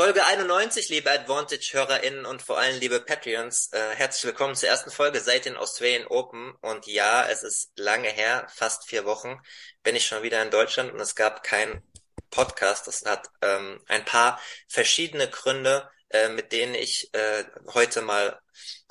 Folge 91, liebe Advantage-HörerInnen und vor allem liebe Patreons, äh, herzlich willkommen zur ersten Folge seit den Australian Open. Und ja, es ist lange her, fast vier Wochen, bin ich schon wieder in Deutschland und es gab keinen Podcast. Das hat ähm, ein paar verschiedene Gründe, äh, mit denen ich äh, heute mal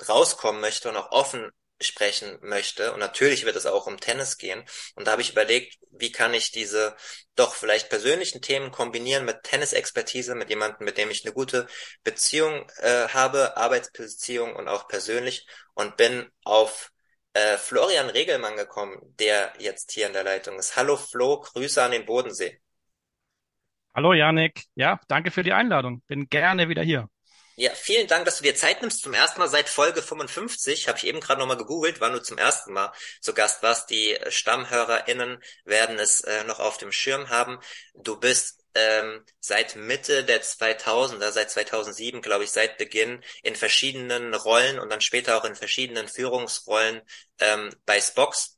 rauskommen möchte und auch offen sprechen möchte. Und natürlich wird es auch um Tennis gehen. Und da habe ich überlegt, wie kann ich diese doch vielleicht persönlichen Themen kombinieren mit Tennisexpertise, mit jemandem, mit dem ich eine gute Beziehung äh, habe, Arbeitsbeziehung und auch persönlich und bin auf äh, Florian Regelmann gekommen, der jetzt hier in der Leitung ist. Hallo Flo, Grüße an den Bodensee. Hallo Janik, ja, danke für die Einladung. Bin gerne wieder hier. Ja, vielen Dank, dass du dir Zeit nimmst. Zum ersten Mal seit Folge 55, habe ich eben gerade nochmal gegoogelt, wann du zum ersten Mal zu Gast warst. Die StammhörerInnen werden es äh, noch auf dem Schirm haben. Du bist ähm, seit Mitte der 2000er, seit 2007, glaube ich, seit Beginn in verschiedenen Rollen und dann später auch in verschiedenen Führungsrollen ähm, bei Spox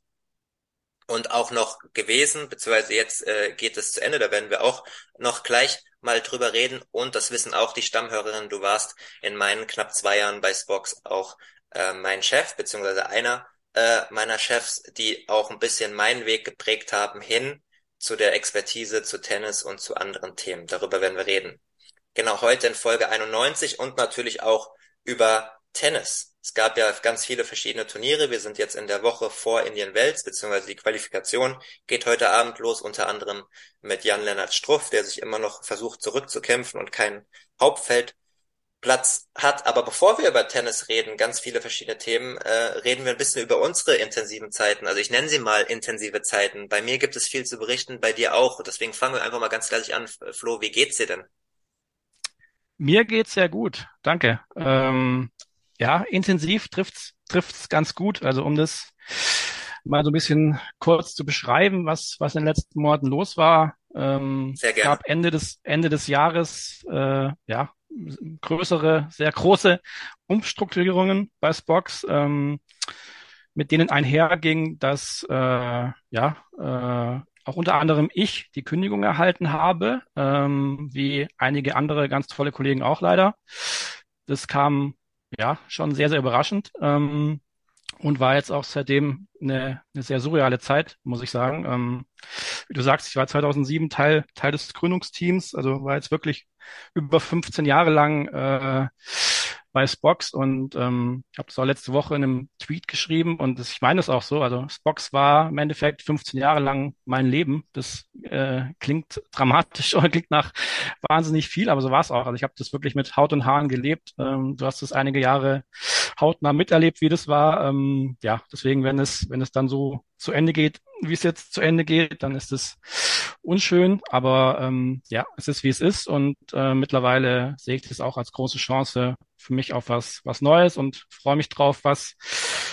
und auch noch gewesen, beziehungsweise jetzt äh, geht es zu Ende, da werden wir auch noch gleich mal drüber reden und das wissen auch die Stammhörerinnen, du warst in meinen knapp zwei Jahren bei Spox auch äh, mein Chef, beziehungsweise einer äh, meiner Chefs, die auch ein bisschen meinen Weg geprägt haben hin zu der Expertise, zu Tennis und zu anderen Themen. Darüber werden wir reden. Genau heute in Folge 91 und natürlich auch über Tennis. Es gab ja ganz viele verschiedene Turniere. Wir sind jetzt in der Woche vor Indian Wells, beziehungsweise die Qualifikation geht heute Abend los, unter anderem mit Jan-Lennart Struff, der sich immer noch versucht zurückzukämpfen und keinen Hauptfeldplatz hat. Aber bevor wir über Tennis reden, ganz viele verschiedene Themen, äh, reden wir ein bisschen über unsere intensiven Zeiten. Also ich nenne sie mal intensive Zeiten. Bei mir gibt es viel zu berichten, bei dir auch. Deswegen fangen wir einfach mal ganz gleich an. Flo, wie geht's dir denn? Mir geht's sehr gut, danke. Ähm, ja, intensiv trifft's trifft's ganz gut. Also um das mal so ein bisschen kurz zu beschreiben, was was in den letzten Monaten los war. Ähm, sehr gerne. gab Ende des Ende des Jahres äh, ja größere, sehr große Umstrukturierungen bei Spox, ähm, mit denen einherging, dass äh, ja äh, auch unter anderem ich die Kündigung erhalten habe, ähm, wie einige andere ganz tolle Kollegen auch leider. Das kam ja, schon sehr, sehr überraschend. Ähm, und war jetzt auch seitdem eine, eine sehr surreale Zeit, muss ich sagen. Ähm, wie du sagst, ich war 2007 Teil, Teil des Gründungsteams, also war jetzt wirklich über 15 Jahre lang äh, bei Spox und ähm, ich habe das auch letzte Woche in einem Tweet geschrieben und das, ich meine es auch so. Also Spox war im Endeffekt 15 Jahre lang mein Leben. Das äh, klingt dramatisch oder klingt nach wahnsinnig viel, aber so war es auch. Also ich habe das wirklich mit Haut und Haaren gelebt. Ähm, du hast es einige Jahre hautnah miterlebt, wie das war. Ähm, ja, deswegen, wenn es wenn es dann so zu Ende geht, wie es jetzt zu Ende geht, dann ist es unschön, aber ähm, ja, es ist wie es ist und äh, mittlerweile sehe ich das auch als große Chance für mich auf was was Neues und freue mich drauf, was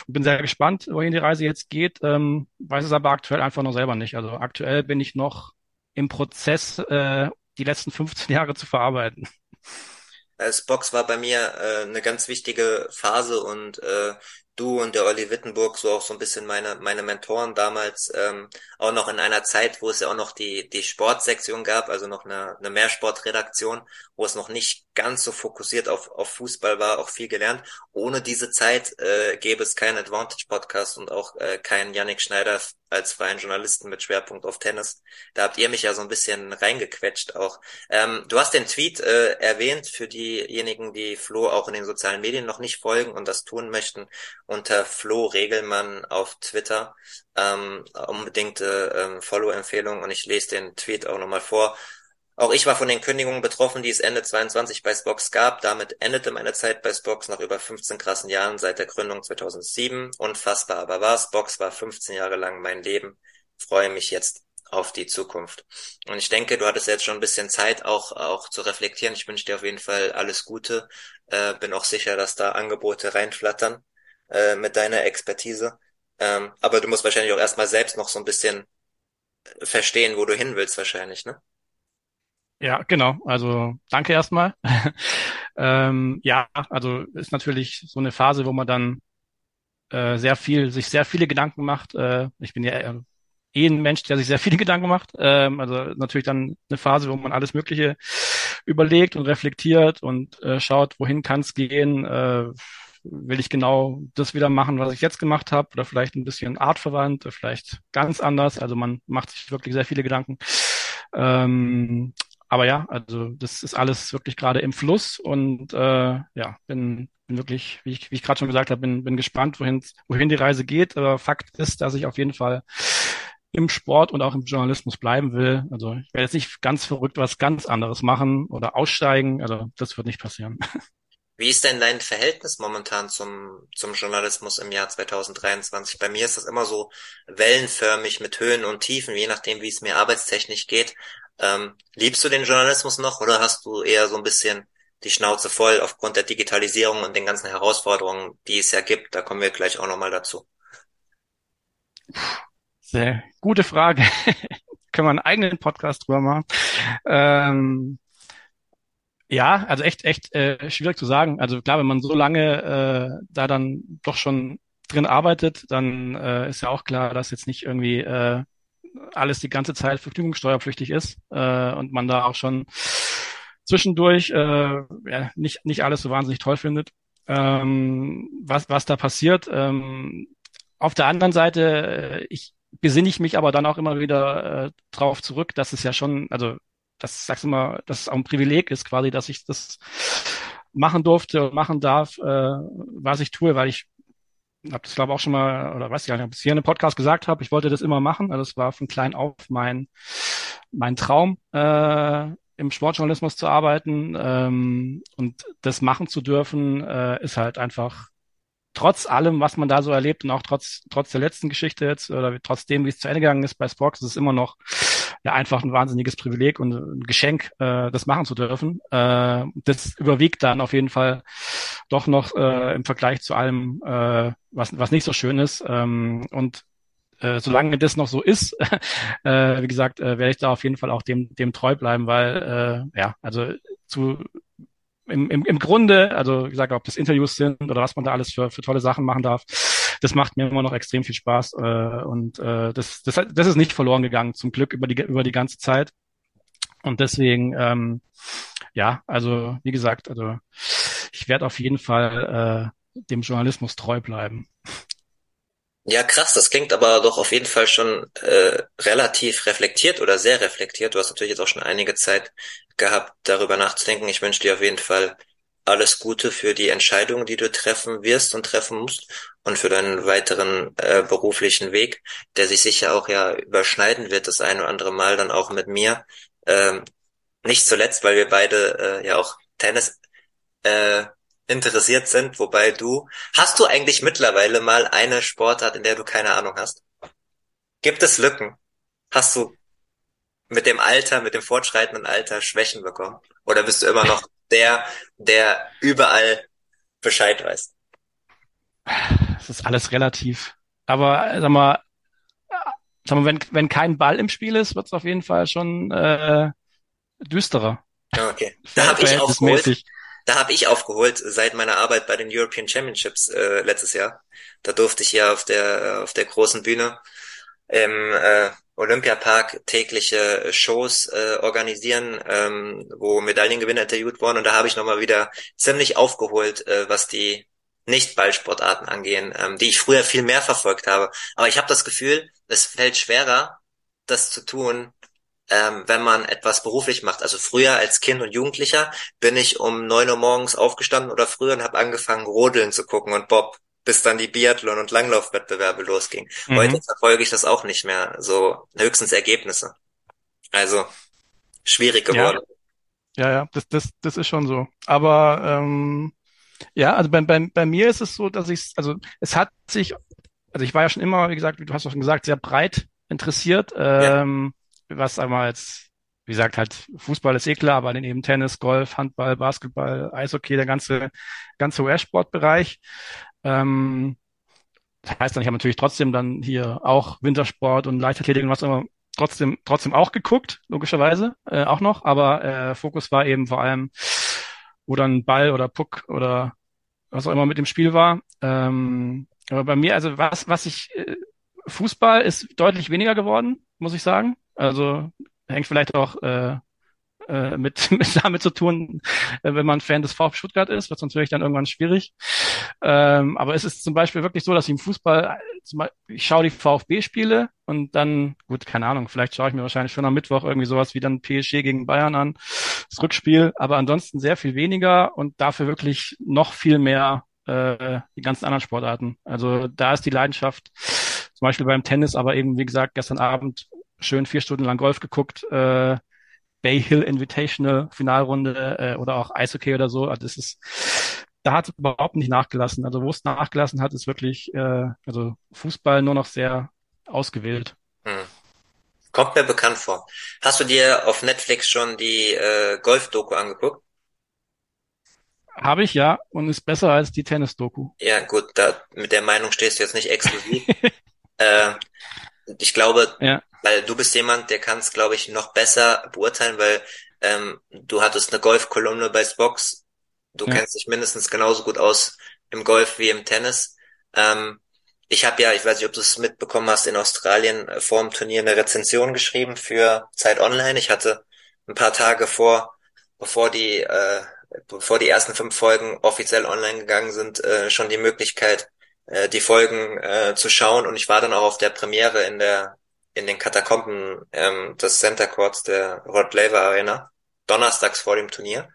bin sehr gespannt, wohin die Reise jetzt geht. Ähm, weiß es aber aktuell einfach noch selber nicht. Also aktuell bin ich noch im Prozess, äh, die letzten 15 Jahre zu verarbeiten. Als Box war bei mir äh, eine ganz wichtige Phase und äh, du und der Olli Wittenburg so auch so ein bisschen meine meine Mentoren damals ähm, auch noch in einer Zeit, wo es ja auch noch die die Sportsektion gab, also noch eine, eine Mehrsportredaktion, wo es noch nicht ganz so fokussiert auf auf Fußball war, auch viel gelernt. Ohne diese Zeit äh, gäbe es keinen Advantage Podcast und auch äh, keinen Yannick Schneider als freien Journalisten mit Schwerpunkt auf Tennis. Da habt ihr mich ja so ein bisschen reingequetscht auch. Ähm, du hast den Tweet äh, erwähnt für diejenigen, die Flo auch in den sozialen Medien noch nicht folgen und das tun möchten unter Flo Regelmann auf Twitter. Ähm, unbedingte ähm, Follow-Empfehlung und ich lese den Tweet auch nochmal vor. Auch ich war von den Kündigungen betroffen, die es Ende 22 bei Spox gab. Damit endete meine Zeit bei Spox nach über 15 krassen Jahren seit der Gründung 2007. Unfassbar aber war Spox war 15 Jahre lang mein Leben. Freue mich jetzt auf die Zukunft. Und ich denke, du hattest jetzt schon ein bisschen Zeit, auch, auch zu reflektieren. Ich wünsche dir auf jeden Fall alles Gute. Äh, bin auch sicher, dass da Angebote reinflattern äh, mit deiner Expertise. Ähm, aber du musst wahrscheinlich auch erstmal selbst noch so ein bisschen verstehen, wo du hin willst, wahrscheinlich, ne? Ja, genau. Also danke erstmal. ähm, ja, also ist natürlich so eine Phase, wo man dann äh, sehr viel, sich sehr viele Gedanken macht. Äh, ich bin ja äh, eh ein Mensch, der sich sehr viele Gedanken macht. Ähm, also natürlich dann eine Phase, wo man alles Mögliche überlegt und reflektiert und äh, schaut, wohin kann es gehen. Äh, will ich genau das wieder machen, was ich jetzt gemacht habe, oder vielleicht ein bisschen artverwandt, vielleicht ganz anders. Also man macht sich wirklich sehr viele Gedanken. Ähm, aber ja, also das ist alles wirklich gerade im Fluss und äh, ja, bin, bin wirklich, wie ich, wie ich gerade schon gesagt habe, bin, bin gespannt, wohin, wohin die Reise geht. Aber Fakt ist, dass ich auf jeden Fall im Sport und auch im Journalismus bleiben will. Also ich werde jetzt nicht ganz verrückt was ganz anderes machen oder aussteigen. Also das wird nicht passieren. Wie ist denn dein Verhältnis momentan zum, zum Journalismus im Jahr 2023? Bei mir ist das immer so wellenförmig mit Höhen und Tiefen, je nachdem, wie es mir arbeitstechnisch geht. Ähm, liebst du den Journalismus noch oder hast du eher so ein bisschen die Schnauze voll aufgrund der Digitalisierung und den ganzen Herausforderungen, die es ja gibt? Da kommen wir gleich auch nochmal dazu. Sehr gute Frage. Können wir einen eigenen Podcast drüber machen. Ähm, ja, also echt, echt äh, schwierig zu sagen. Also klar, wenn man so lange äh, da dann doch schon drin arbeitet, dann äh, ist ja auch klar, dass jetzt nicht irgendwie äh, alles die ganze Zeit vergnügungssteuerpflichtig ist äh, und man da auch schon zwischendurch äh, ja, nicht, nicht alles so wahnsinnig toll findet, ähm, was, was da passiert. Ähm, auf der anderen Seite, äh, ich besinne ich mich aber dann auch immer wieder äh, drauf zurück, dass es ja schon, also das sagst du mal, dass es auch ein Privileg ist quasi, dass ich das machen durfte und machen darf, äh, was ich tue, weil ich habe das glaube auch schon mal, oder weiß ich gar nicht, ob ich es hier in einem Podcast gesagt habe, ich wollte das immer machen. Also es war von klein auf mein, mein Traum, äh, im Sportjournalismus zu arbeiten. Ähm, und das machen zu dürfen, äh, ist halt einfach trotz allem, was man da so erlebt und auch trotz, trotz der letzten Geschichte jetzt oder trotzdem, wie es zu Ende gegangen ist bei Sports, ist es immer noch ja einfach ein wahnsinniges Privileg und ein Geschenk, äh, das machen zu dürfen. Äh, das überwiegt dann auf jeden Fall doch noch äh, im Vergleich zu allem, äh, was, was nicht so schön ist. Ähm, und äh, solange das noch so ist, äh, wie gesagt, äh, werde ich da auf jeden Fall auch dem, dem treu bleiben, weil äh, ja, also zu im, im, im Grunde, also wie gesagt, ob das Interviews sind oder was man da alles für, für tolle Sachen machen darf, das macht mir immer noch extrem viel Spaß äh, und äh, das, das, das ist nicht verloren gegangen, zum Glück über die, über die ganze Zeit. Und deswegen, ähm, ja, also wie gesagt, also ich werde auf jeden Fall äh, dem Journalismus treu bleiben. Ja, krass, das klingt aber doch auf jeden Fall schon äh, relativ reflektiert oder sehr reflektiert. Du hast natürlich jetzt auch schon einige Zeit gehabt, darüber nachzudenken. Ich wünsche dir auf jeden Fall alles Gute für die Entscheidungen, die du treffen wirst und treffen musst und für deinen weiteren äh, beruflichen Weg, der sich sicher auch ja überschneiden wird, das ein oder andere Mal dann auch mit mir. Ähm, nicht zuletzt, weil wir beide äh, ja auch Tennis äh, interessiert sind, wobei du, hast du eigentlich mittlerweile mal eine Sportart, in der du keine Ahnung hast? Gibt es Lücken? Hast du mit dem Alter, mit dem fortschreitenden Alter Schwächen bekommen? Oder bist du immer noch der, der überall Bescheid weiß? Es ist alles relativ. Aber sag mal, sag mal wenn, wenn kein Ball im Spiel ist, wird es auf jeden Fall schon äh, düsterer. Okay. Da habe ich aufgeholt. Da habe ich aufgeholt seit meiner Arbeit bei den European Championships äh, letztes Jahr. Da durfte ich ja auf der auf der großen Bühne im äh, Olympiapark tägliche Shows äh, organisieren, ähm, wo Medaillengewinner interviewt wurden. Und da habe ich nochmal wieder ziemlich aufgeholt, äh, was die Nicht-Ballsportarten angehen, ähm, die ich früher viel mehr verfolgt habe. Aber ich habe das Gefühl, es fällt schwerer, das zu tun, ähm, wenn man etwas beruflich macht. Also früher als Kind und Jugendlicher bin ich um neun Uhr morgens aufgestanden oder früher und habe angefangen, Rodeln zu gucken und Bob bis dann die Biathlon- und Langlaufwettbewerbe losging. Mhm. Heute verfolge ich das auch nicht mehr, so höchstens Ergebnisse. Also schwierig geworden. Ja, ja, ja das, das, das ist schon so. Aber ähm, ja, also bei, bei, bei mir ist es so, dass ich, also es hat sich, also ich war ja schon immer, wie gesagt, wie du hast auch schon gesagt, sehr breit interessiert. Ähm, ja. was einmal jetzt, wie gesagt, halt Fußball ist eh klar, aber dann eben Tennis, Golf, Handball, Basketball, Eishockey, der ganze, ganze US-Sportbereich. Ähm, das heißt dann, ich habe natürlich trotzdem dann hier auch Wintersport und Leichtathletik und was immer trotzdem, trotzdem auch geguckt, logischerweise, äh, auch noch, aber äh, Fokus war eben vor allem, wo dann Ball oder Puck oder was auch immer mit dem Spiel war. Ähm, aber bei mir, also was, was ich, äh, Fußball ist deutlich weniger geworden, muss ich sagen. Also hängt vielleicht auch äh, äh, mit, mit damit zu tun, äh, wenn man Fan des VfB Stuttgart ist, wird es natürlich dann irgendwann schwierig. Ähm, aber es ist zum Beispiel wirklich so, dass ich im Fußball, ich schaue die VfB-Spiele und dann, gut, keine Ahnung, vielleicht schaue ich mir wahrscheinlich schon am Mittwoch irgendwie sowas wie dann PSG gegen Bayern an, das Rückspiel, aber ansonsten sehr viel weniger und dafür wirklich noch viel mehr äh, die ganzen anderen Sportarten. Also da ist die Leidenschaft, zum Beispiel beim Tennis, aber eben, wie gesagt, gestern Abend schön vier Stunden lang Golf geguckt, äh, Bay Hill Invitational Finalrunde äh, oder auch Eishockey oder so. Also das ist, da hat es überhaupt nicht nachgelassen. Also wo es nachgelassen hat, ist wirklich, äh, also Fußball nur noch sehr ausgewählt. Hm. Kommt mir bekannt vor. Hast du dir auf Netflix schon die äh, Golf-Doku angeguckt? Habe ich ja und ist besser als die Tennis-Doku. Ja, gut, da mit der Meinung stehst du jetzt nicht exklusiv. äh, ich glaube, ja. weil du bist jemand, der kann es, glaube ich, noch besser beurteilen, weil ähm, du hattest eine Golfkolumne bei Spox. Du ja. kennst dich mindestens genauso gut aus im Golf wie im Tennis. Ähm, ich habe ja, ich weiß nicht, ob du es mitbekommen hast, in Australien äh, vor dem Turnier eine Rezension geschrieben für Zeit Online. Ich hatte ein paar Tage vor, bevor die, äh, bevor die ersten fünf Folgen offiziell online gegangen sind, äh, schon die Möglichkeit, äh, die Folgen äh, zu schauen und ich war dann auch auf der Premiere in der in den Katakomben ähm, des Center Courts der Rod Laver Arena donnerstags vor dem Turnier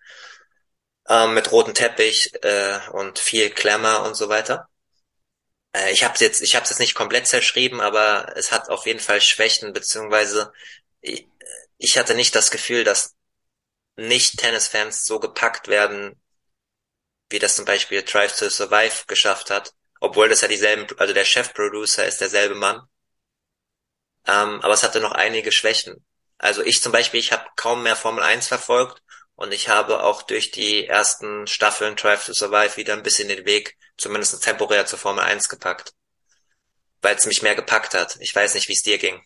ähm, mit rotem Teppich äh, und viel Klemmer und so weiter. Äh, ich habe jetzt ich habe es nicht komplett zerschrieben, aber es hat auf jeden Fall Schwächen beziehungsweise ich, ich hatte nicht das Gefühl, dass nicht Tennisfans so gepackt werden, wie das zum Beispiel Drive to Survive geschafft hat obwohl das ja dieselben, also der Chefproducer ist derselbe Mann. Ähm, aber es hatte noch einige Schwächen. Also ich zum Beispiel, ich habe kaum mehr Formel 1 verfolgt und ich habe auch durch die ersten Staffeln Drive to Survive wieder ein bisschen den Weg, zumindest temporär zur Formel 1 gepackt. Weil es mich mehr gepackt hat. Ich weiß nicht, wie es dir ging.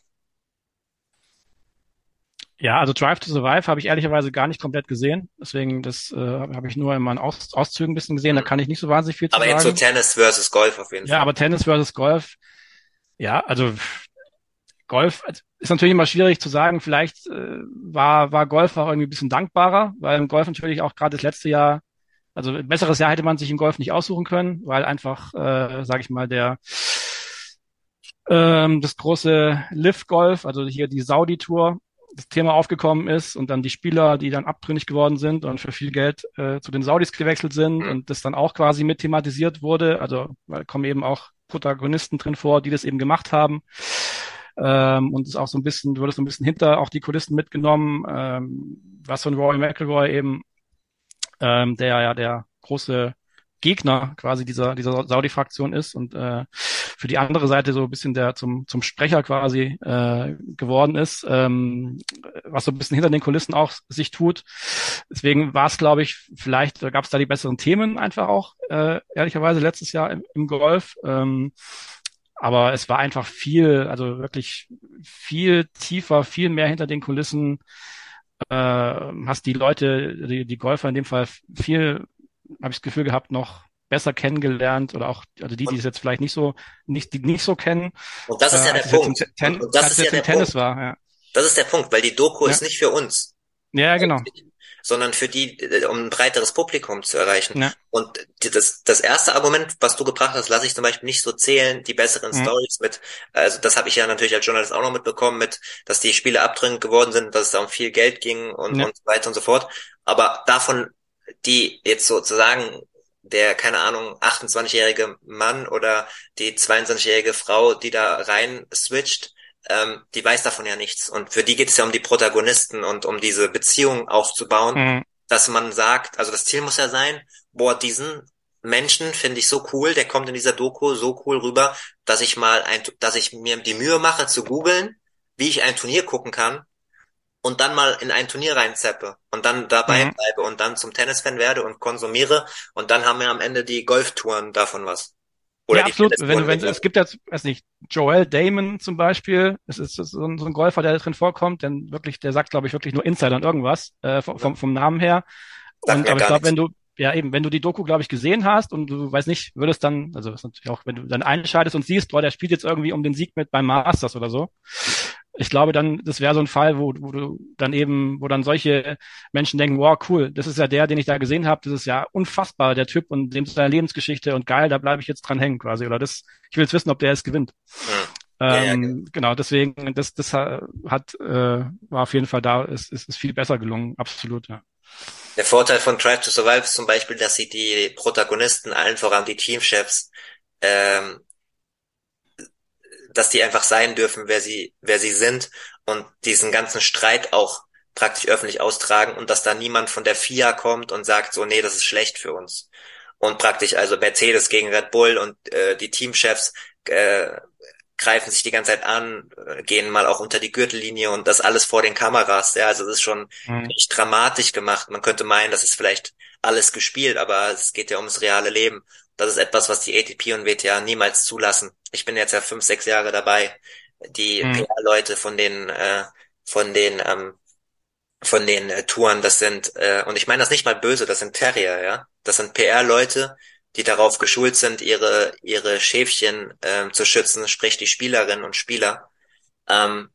Ja, also Drive to Survive habe ich ehrlicherweise gar nicht komplett gesehen. Deswegen, das äh, habe ich nur in meinen Aus Auszügen ein bisschen gesehen. Da mhm. kann ich nicht so wahnsinnig viel zu aber sagen. Aber jetzt so Tennis versus Golf auf jeden ja, Fall. Ja, aber Tennis versus Golf. Ja, also Golf ist natürlich immer schwierig zu sagen. Vielleicht äh, war, war Golf auch irgendwie ein bisschen dankbarer, weil im Golf natürlich auch gerade das letzte Jahr, also ein besseres Jahr hätte man sich im Golf nicht aussuchen können, weil einfach, äh, sage ich mal, der ähm, das große Live Golf, also hier die Saudi Tour, das Thema aufgekommen ist und dann die Spieler, die dann abtrünnig geworden sind und für viel Geld äh, zu den Saudis gewechselt sind mhm. und das dann auch quasi mit thematisiert wurde. Also da kommen eben auch Protagonisten drin vor, die das eben gemacht haben. Ähm, und es auch so ein bisschen, wurde so ein bisschen hinter auch die Kulissen mitgenommen, ähm, was von Roy McElroy eben, ähm, der ja der große Gegner quasi dieser, dieser Saudi-Fraktion ist und äh, für die andere Seite so ein bisschen der zum, zum Sprecher quasi äh, geworden ist, ähm, was so ein bisschen hinter den Kulissen auch sich tut. Deswegen war es, glaube ich, vielleicht gab es da die besseren Themen einfach auch, äh, ehrlicherweise letztes Jahr im, im Golf. Ähm, aber es war einfach viel, also wirklich viel tiefer, viel mehr hinter den Kulissen. Äh, hast die Leute, die, die Golfer in dem Fall viel habe ich das Gefühl gehabt, noch besser kennengelernt oder auch also die, die es jetzt vielleicht nicht so nicht die nicht so kennen. Und das ist ja äh, der Punkt. Ten, und das ist ja der Tennis Punkt. War, ja. Das ist der Punkt, weil die Doku ja. ist nicht für uns. Ja, genau. Sondern für die, um ein breiteres Publikum zu erreichen. Ja. Und das, das erste Argument, was du gebracht hast, lasse ich zum Beispiel nicht so zählen, die besseren mhm. Stories mit, also das habe ich ja natürlich als Journalist auch noch mitbekommen, mit, dass die Spiele abdringend geworden sind, dass es da um viel Geld ging und, ja. und so weiter und so fort. Aber davon die jetzt sozusagen der, keine Ahnung, 28-jährige Mann oder die 22-jährige Frau, die da rein switcht, ähm, die weiß davon ja nichts. Und für die geht es ja um die Protagonisten und um diese Beziehung aufzubauen, mhm. dass man sagt, also das Ziel muss ja sein, boah, diesen Menschen finde ich so cool, der kommt in dieser Doku so cool rüber, dass ich mal ein, dass ich mir die Mühe mache zu googeln, wie ich ein Turnier gucken kann und dann mal in ein Turnier reinzeppe und dann dabei mhm. bleibe und dann zum Tennisfan werde und konsumiere und dann haben wir am Ende die Golftouren davon was. Oder ja, absolut. Wenn, wenn, es gibt jetzt, weiß nicht, Joel Damon zum Beispiel, es ist so ein, so ein Golfer, der da drin vorkommt, denn wirklich, der sagt, glaube ich, wirklich nur Insider und irgendwas, äh, vom, vom, vom Namen her. und, aber ich glaube, wenn du, ja eben, wenn du die Doku, glaube ich, gesehen hast und du weiß nicht, würdest dann, also ist natürlich auch, wenn du dann einschaltest und siehst, boah, der spielt jetzt irgendwie um den Sieg mit beim Masters oder so. Ich glaube dann, das wäre so ein Fall, wo, wo du dann eben, wo dann solche Menschen denken, wow, cool, das ist ja der, den ich da gesehen habe, das ist ja unfassbar, der Typ und dem seine Lebensgeschichte und geil, da bleibe ich jetzt dran hängen quasi. Oder das, ich will jetzt wissen, ob der es gewinnt. Ja. Ähm, ja, genau. genau, deswegen, das, das hat, äh, war auf jeden Fall da, ist, ist, ist viel besser gelungen, absolut, ja. Der Vorteil von Drive to Survive ist zum Beispiel, dass sie die Protagonisten, allen voran die Teamchefs, ähm, dass die einfach sein dürfen, wer sie, wer sie sind und diesen ganzen Streit auch praktisch öffentlich austragen und dass da niemand von der FIA kommt und sagt so, nee, das ist schlecht für uns. Und praktisch also Mercedes gegen Red Bull und äh, die Teamchefs äh, greifen sich die ganze Zeit an, äh, gehen mal auch unter die Gürtellinie und das alles vor den Kameras. Ja, also das ist schon mhm. echt dramatisch gemacht. Man könnte meinen, das ist vielleicht alles gespielt, aber es geht ja ums reale Leben. Das ist etwas, was die ATP und WTA niemals zulassen. Ich bin jetzt ja fünf, sechs Jahre dabei. Die mhm. PR-Leute von den, äh, von den, ähm, von den äh, Touren, das sind, äh, und ich meine das nicht mal böse, das sind Terrier, ja. Das sind PR-Leute, die darauf geschult sind, ihre, ihre Schäfchen ähm, zu schützen, sprich die Spielerinnen und Spieler. Ähm,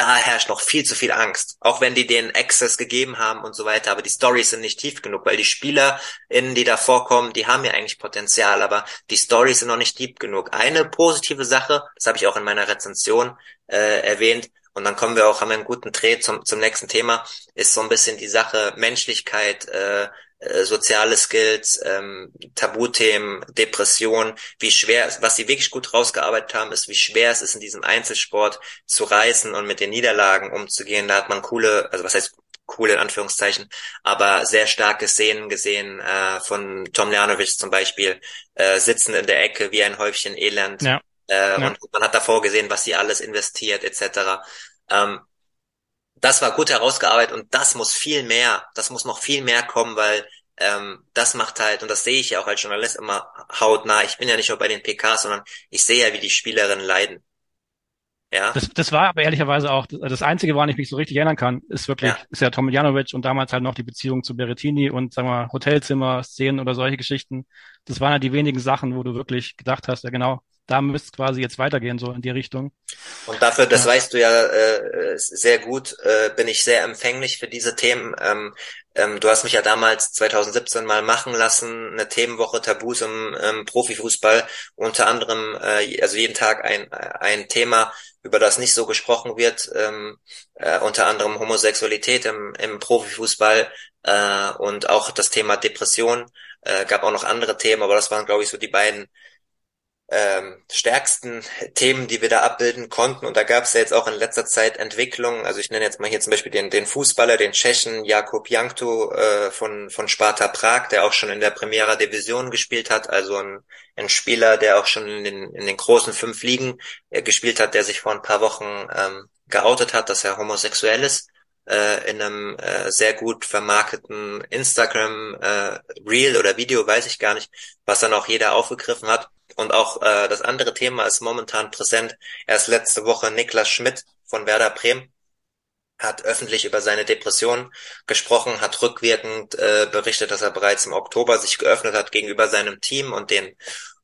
da herrscht noch viel zu viel Angst. Auch wenn die den Access gegeben haben und so weiter, aber die Stories sind nicht tief genug, weil die SpielerInnen, die da vorkommen, die haben ja eigentlich Potenzial, aber die Stories sind noch nicht deep genug. Eine positive Sache, das habe ich auch in meiner Rezension äh, erwähnt, und dann kommen wir auch, haben wir einen guten Dreh zum, zum nächsten Thema, ist so ein bisschen die Sache Menschlichkeit, äh, äh, soziale Skills, ähm, Tabuthemen, Depression, wie schwer, was sie wirklich gut rausgearbeitet haben, ist, wie schwer es ist, in diesem Einzelsport zu reißen und mit den Niederlagen umzugehen. Da hat man coole, also was heißt coole in Anführungszeichen, aber sehr starke Szenen gesehen äh, von Tom Ljanovic zum Beispiel, äh, sitzen in der Ecke wie ein Häufchen Elend. Ja. Äh, ja. Und man hat davor gesehen, was sie alles investiert etc. Ähm, das war gut herausgearbeitet und das muss viel mehr, das muss noch viel mehr kommen, weil ähm, das macht halt, und das sehe ich ja auch als Journalist immer hautnah, ich bin ja nicht nur bei den PKs, sondern ich sehe ja, wie die Spielerinnen leiden. Ja. Das, das war aber ehrlicherweise auch das Einzige, woran ich mich so richtig erinnern kann, ist wirklich, ja. ist ja Tom Janovic und damals halt noch die Beziehung zu Berettini und sagen wir Hotelzimmer, Szenen oder solche Geschichten. Das waren ja die wenigen Sachen, wo du wirklich gedacht hast, ja genau, da müsste es quasi jetzt weitergehen, so in die Richtung. Und dafür, das ja. weißt du ja äh, sehr gut, äh, bin ich sehr empfänglich für diese Themen. Ähm, ähm, du hast mich ja damals 2017 mal machen lassen, eine Themenwoche Tabus im, im Profifußball, unter anderem, äh, also jeden Tag ein, ein Thema, über das nicht so gesprochen wird, ähm, äh, unter anderem Homosexualität im, im Profifußball äh, und auch das Thema Depression. Äh, gab auch noch andere Themen, aber das waren, glaube ich, so die beiden ähm, stärksten Themen, die wir da abbilden konnten. Und da gab es ja jetzt auch in letzter Zeit Entwicklungen. Also ich nenne jetzt mal hier zum Beispiel den, den Fußballer, den Tschechen Jakub Jankto äh, von, von Sparta Prag, der auch schon in der Primera Division gespielt hat. Also ein, ein Spieler, der auch schon in den, in den großen fünf Ligen äh, gespielt hat, der sich vor ein paar Wochen ähm, geoutet hat, dass er homosexuell ist äh, in einem äh, sehr gut vermarkteten Instagram äh, Reel oder Video, weiß ich gar nicht, was dann auch jeder aufgegriffen hat. Und auch äh, das andere Thema ist momentan präsent. Erst letzte Woche Niklas Schmidt von Werder Bremen hat öffentlich über seine Depression gesprochen, hat rückwirkend äh, berichtet, dass er bereits im Oktober sich geöffnet hat gegenüber seinem Team und den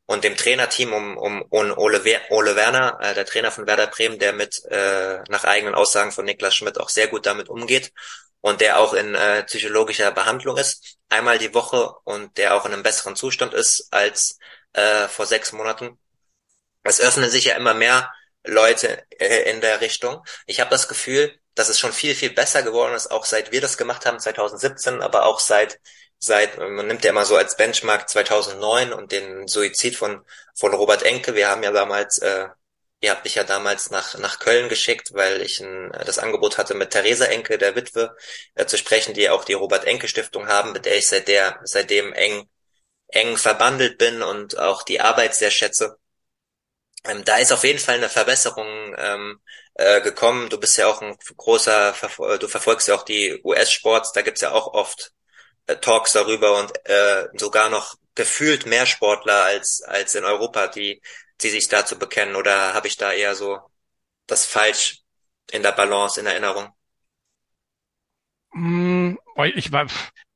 und dem Trainerteam um, um, um Ole, Ole Werner, äh, der Trainer von Werder Bremen, der mit äh, nach eigenen Aussagen von Niklas Schmidt auch sehr gut damit umgeht und der auch in äh, psychologischer Behandlung ist, einmal die Woche und der auch in einem besseren Zustand ist als äh, vor sechs Monaten. Es öffnen sich ja immer mehr Leute äh, in der Richtung. Ich habe das Gefühl, dass es schon viel, viel besser geworden ist, auch seit wir das gemacht haben, 2017, aber auch seit, seit, man nimmt ja immer so als Benchmark 2009 und den Suizid von, von Robert Enke. Wir haben ja damals, äh, ihr habt mich ja damals nach, nach Köln geschickt, weil ich ein, das Angebot hatte, mit Theresa Enke, der Witwe, äh, zu sprechen, die auch die Robert Enke Stiftung haben, mit der ich seit der, seitdem eng eng verbandelt bin und auch die Arbeit sehr schätze. ähm, da ist auf jeden Fall eine Verbesserung ähm, äh, gekommen. Du bist ja auch ein großer, du verfolgst ja auch die US-Sports, da gibt's ja auch oft äh, Talks darüber und äh, sogar noch gefühlt mehr Sportler als, als in Europa, die, die sich dazu bekennen. Oder habe ich da eher so das falsch in der Balance, in Erinnerung? Mm, ich war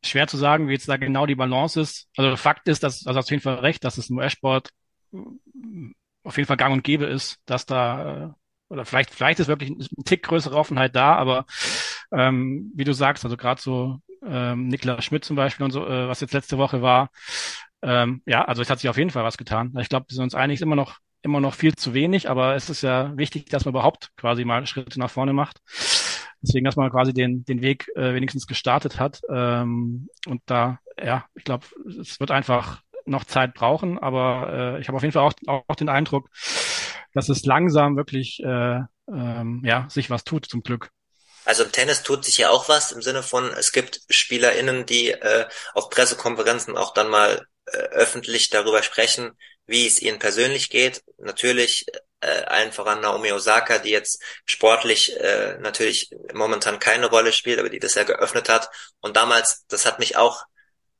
schwer zu sagen, wie jetzt da genau die Balance ist. Also Fakt ist, dass, also auf jeden Fall recht, dass es im US-Sport auf jeden Fall gang und gäbe ist, dass da, äh, oder vielleicht, vielleicht ist wirklich ein Tick größere Offenheit da, aber ähm, wie du sagst, also gerade so ähm, Niklas Schmidt zum Beispiel und so, äh, was jetzt letzte Woche war, ähm, ja, also es hat sich auf jeden Fall was getan. Ich glaube, wir sind uns einig, immer noch, immer noch viel zu wenig, aber es ist ja wichtig, dass man überhaupt quasi mal Schritte nach vorne macht. Deswegen, dass man quasi den, den Weg äh, wenigstens gestartet hat. Ähm, und da, ja, ich glaube, es wird einfach noch Zeit brauchen, aber äh, ich habe auf jeden Fall auch, auch den Eindruck, dass es langsam wirklich äh, ähm, ja sich was tut zum Glück. Also im Tennis tut sich ja auch was im Sinne von, es gibt SpielerInnen, die äh, auf Pressekonferenzen auch dann mal äh, öffentlich darüber sprechen, wie es ihnen persönlich geht. Natürlich äh, allen voran Naomi Osaka, die jetzt sportlich äh, natürlich momentan keine Rolle spielt, aber die das ja geöffnet hat. Und damals, das hat mich auch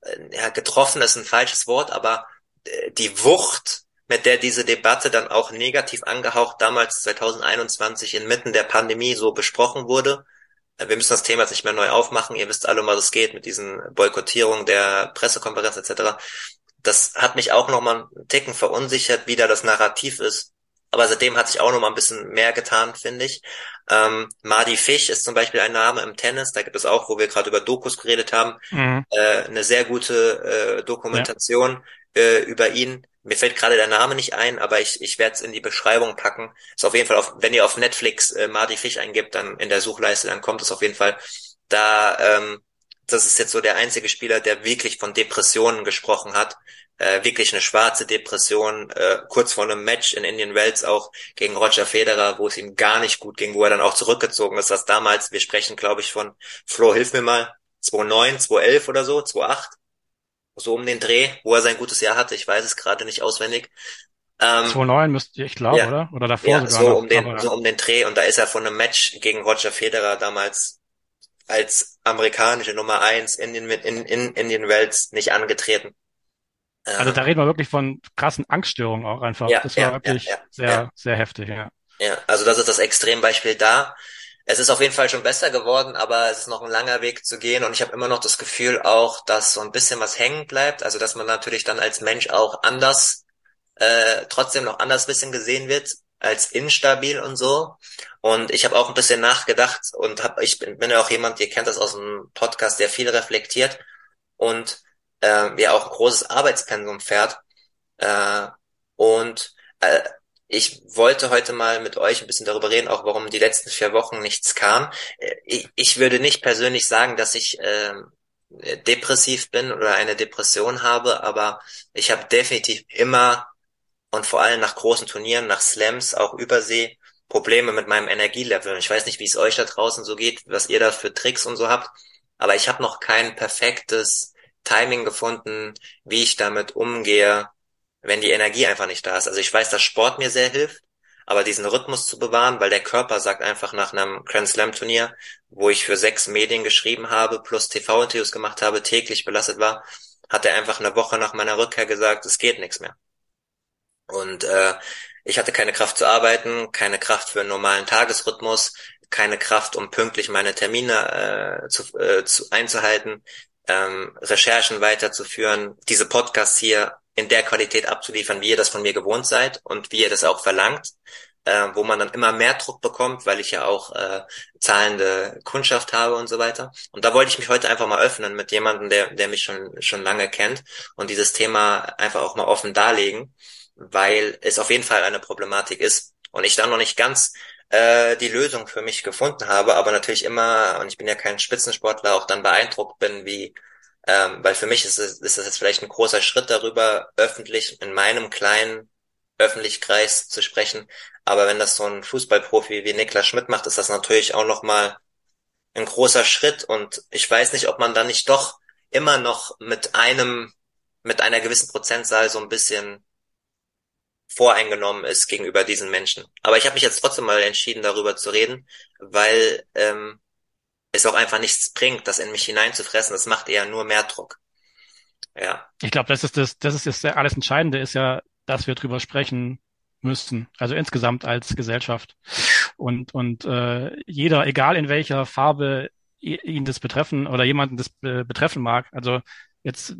äh, ja, getroffen ist ein falsches Wort, aber äh, die Wucht, mit der diese Debatte dann auch negativ angehaucht damals 2021 inmitten der Pandemie so besprochen wurde. Äh, wir müssen das Thema jetzt nicht mehr neu aufmachen. Ihr wisst alle, um was es geht mit diesen Boykottierungen der Pressekonferenz etc. Das hat mich auch nochmal einen Ticken verunsichert, wie da das Narrativ ist. Aber seitdem hat sich auch noch mal ein bisschen mehr getan, finde ich. Ähm, Mardi Fish ist zum Beispiel ein Name im Tennis. Da gibt es auch, wo wir gerade über Dokus geredet haben, mhm. äh, eine sehr gute äh, Dokumentation ja. äh, über ihn. Mir fällt gerade der Name nicht ein, aber ich, ich werde es in die Beschreibung packen. Ist auf jeden Fall, auf, wenn ihr auf Netflix äh, Mardi Fish eingibt, dann in der Suchleiste, dann kommt es auf jeden Fall. Da, ähm, das ist jetzt so der einzige Spieler, der wirklich von Depressionen gesprochen hat äh, wirklich eine schwarze Depression, äh, kurz vor einem Match in Indian Wells auch gegen Roger Federer, wo es ihm gar nicht gut ging, wo er dann auch zurückgezogen ist, was damals, wir sprechen glaube ich von, Flo, hilf mir mal, 2009, 2011 oder so, 2008, so um den Dreh, wo er sein gutes Jahr hatte, ich weiß es gerade nicht auswendig. Ähm, 2009 müsste ich glaube, ja, oder? Oder davor ja, sogar. So um, den, aber, so um den Dreh und da ist er von einem Match gegen Roger Federer damals als amerikanische Nummer eins in den, in, in, in den Wells nicht angetreten. Also da reden wir wirklich von krassen Angststörungen auch einfach. Ja, das war ja, wirklich ja, sehr, sehr heftig, ja. Ja, also das ist das Extrembeispiel da. Es ist auf jeden Fall schon besser geworden, aber es ist noch ein langer Weg zu gehen und ich habe immer noch das Gefühl auch, dass so ein bisschen was hängen bleibt, also dass man natürlich dann als Mensch auch anders, äh, trotzdem noch anders bisschen gesehen wird, als instabil und so. Und ich habe auch ein bisschen nachgedacht und hab, ich bin, bin ja auch jemand, ihr kennt das aus dem Podcast, der viel reflektiert und äh, ja auch großes Arbeitspensum fährt. Äh, und äh, ich wollte heute mal mit euch ein bisschen darüber reden, auch warum die letzten vier Wochen nichts kam. Äh, ich, ich würde nicht persönlich sagen, dass ich äh, depressiv bin oder eine Depression habe, aber ich habe definitiv immer und vor allem nach großen Turnieren, nach Slams, auch Übersee, Probleme mit meinem Energielevel. Ich weiß nicht, wie es euch da draußen so geht, was ihr da für Tricks und so habt, aber ich habe noch kein perfektes Timing gefunden, wie ich damit umgehe, wenn die Energie einfach nicht da ist. Also ich weiß, dass Sport mir sehr hilft, aber diesen Rhythmus zu bewahren, weil der Körper sagt einfach nach einem Grand Slam Turnier, wo ich für sechs Medien geschrieben habe, plus TV-Interviews gemacht habe, täglich belastet war, hat er einfach eine Woche nach meiner Rückkehr gesagt, es geht nichts mehr. Und äh, ich hatte keine Kraft zu arbeiten, keine Kraft für einen normalen Tagesrhythmus, keine Kraft, um pünktlich meine Termine äh, zu, äh, zu, einzuhalten ähm, Recherchen weiterzuführen, diese Podcasts hier in der Qualität abzuliefern, wie ihr das von mir gewohnt seid und wie ihr das auch verlangt, äh, wo man dann immer mehr Druck bekommt, weil ich ja auch äh, zahlende Kundschaft habe und so weiter. Und da wollte ich mich heute einfach mal öffnen mit jemandem, der, der mich schon, schon lange kennt und dieses Thema einfach auch mal offen darlegen, weil es auf jeden Fall eine Problematik ist und ich da noch nicht ganz äh, die Lösung für mich gefunden habe, aber natürlich immer, und ich bin ja kein Spitzensportler, auch dann beeindruckt bin, wie, ähm, weil für mich ist es, ist es jetzt vielleicht ein großer Schritt darüber, öffentlich in meinem kleinen Öffentlichkreis zu sprechen. Aber wenn das so ein Fußballprofi wie Niklas Schmidt macht, ist das natürlich auch nochmal ein großer Schritt. Und ich weiß nicht, ob man da nicht doch immer noch mit einem, mit einer gewissen Prozentzahl so ein bisschen voreingenommen ist gegenüber diesen Menschen. Aber ich habe mich jetzt trotzdem mal entschieden, darüber zu reden, weil ähm, es auch einfach nichts bringt, das in mich hineinzufressen. Das macht eher nur mehr Druck. Ja. Ich glaube, das ist das, das ist das alles Entscheidende, ist ja, dass wir drüber sprechen müssen. Also insgesamt als Gesellschaft. Und, und äh, jeder, egal in welcher Farbe ihn das betreffen oder jemanden das betreffen mag. Also jetzt,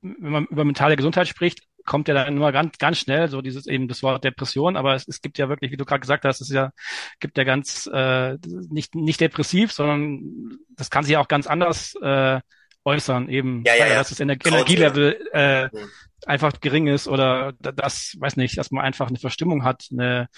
wenn man über mentale Gesundheit spricht, kommt ja dann nur ganz, ganz schnell so dieses eben das Wort Depression, aber es, es gibt ja wirklich, wie du gerade gesagt hast, es ja, gibt ja ganz äh, nicht, nicht depressiv, sondern das kann sich auch ganz anders äh, äußern, eben, ja, ja, ja. dass das Ener Energielevel äh, mhm. einfach gering ist oder das, weiß nicht, dass man einfach eine Verstimmung hat, eine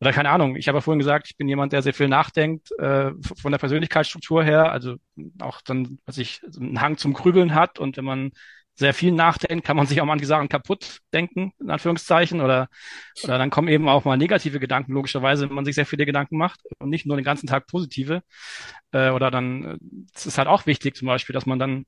oder keine Ahnung, ich habe ja vorhin gesagt, ich bin jemand, der sehr viel nachdenkt, äh, von der Persönlichkeitsstruktur her, also auch dann, was ich, einen Hang zum Grübeln hat und wenn man sehr viel nachdenkt, kann man sich auch manche Sachen kaputt denken, in Anführungszeichen, oder, oder dann kommen eben auch mal negative Gedanken, logischerweise, wenn man sich sehr viele Gedanken macht und nicht nur den ganzen Tag positive. Äh, oder dann, es ist halt auch wichtig zum Beispiel, dass man dann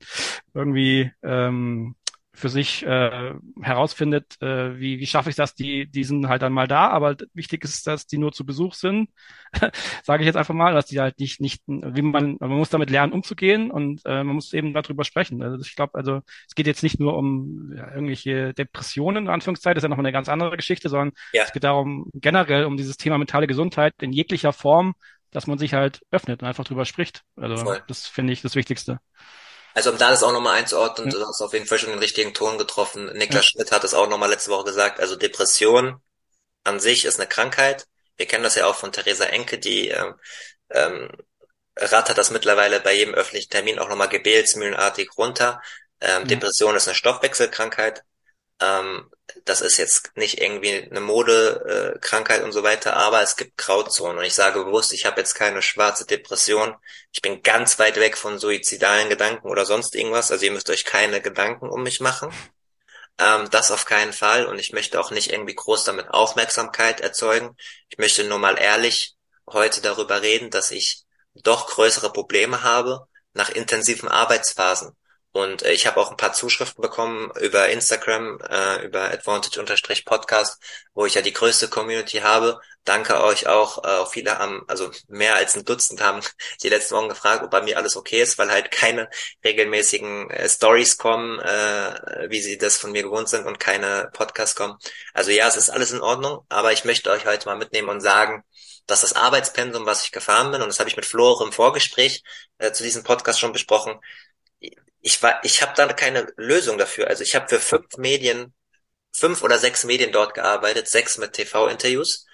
irgendwie ähm, für sich äh, herausfindet, äh, wie, wie schaffe ich das, die, die sind halt dann mal da, aber wichtig ist, dass die nur zu Besuch sind, sage ich jetzt einfach mal, dass die halt nicht, nicht, wie man, man muss damit lernen, umzugehen und äh, man muss eben darüber sprechen. Also ich glaube, also es geht jetzt nicht nur um ja, irgendwelche Depressionen, in Anführungszeichen, das ist ja noch eine ganz andere Geschichte, sondern ja. es geht darum, generell um dieses Thema mentale Gesundheit in jeglicher Form, dass man sich halt öffnet und einfach drüber spricht. Also Voll. das finde ich das Wichtigste. Also um da das auch nochmal einzuordnen, ja. du hast auf jeden Fall schon den richtigen Ton getroffen. Niklas ja. Schmidt hat es auch nochmal letzte Woche gesagt. Also Depression an sich ist eine Krankheit. Wir kennen das ja auch von Theresa Enke, die ähm, ähm, rattert das mittlerweile bei jedem öffentlichen Termin auch nochmal gebetsmühlenartig runter. Ähm, mhm. Depression ist eine Stoffwechselkrankheit. Ähm, das ist jetzt nicht irgendwie eine Modekrankheit äh, und so weiter, aber es gibt Grauzonen. Und ich sage bewusst, ich habe jetzt keine schwarze Depression. Ich bin ganz weit weg von suizidalen Gedanken oder sonst irgendwas. Also ihr müsst euch keine Gedanken um mich machen. Ähm, das auf keinen Fall. Und ich möchte auch nicht irgendwie groß damit Aufmerksamkeit erzeugen. Ich möchte nur mal ehrlich heute darüber reden, dass ich doch größere Probleme habe nach intensiven Arbeitsphasen. Und äh, ich habe auch ein paar Zuschriften bekommen über Instagram, äh, über Advantage-Podcast, wo ich ja die größte Community habe. Danke euch auch. Äh, viele haben, also mehr als ein Dutzend haben die letzten Wochen gefragt, ob bei mir alles okay ist, weil halt keine regelmäßigen äh, Stories kommen, äh, wie sie das von mir gewohnt sind und keine Podcasts kommen. Also ja, es ist alles in Ordnung, aber ich möchte euch heute mal mitnehmen und sagen, dass das Arbeitspensum, was ich gefahren bin, und das habe ich mit Flo auch im Vorgespräch äh, zu diesem Podcast schon besprochen, ich war, ich habe da keine Lösung dafür. Also ich habe für fünf Medien, fünf oder sechs Medien dort gearbeitet, sechs mit TV-Interviews.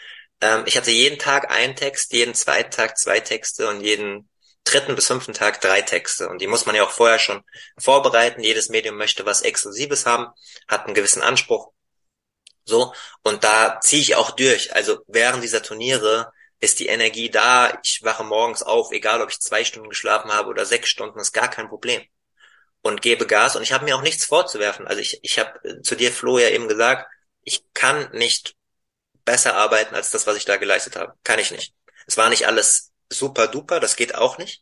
Ähm, ich hatte jeden Tag einen Text, jeden zweiten Tag zwei Texte und jeden dritten bis fünften Tag drei Texte. Und die muss man ja auch vorher schon vorbereiten. Jedes Medium möchte was Exklusives haben, hat einen gewissen Anspruch. So, und da ziehe ich auch durch. Also während dieser Turniere ist die Energie da. Ich wache morgens auf, egal ob ich zwei Stunden geschlafen habe oder sechs Stunden, ist gar kein Problem und gebe Gas und ich habe mir auch nichts vorzuwerfen. Also ich, ich habe äh, zu dir, Flo, ja eben gesagt, ich kann nicht besser arbeiten als das, was ich da geleistet habe. Kann ich nicht. Es war nicht alles super duper, das geht auch nicht.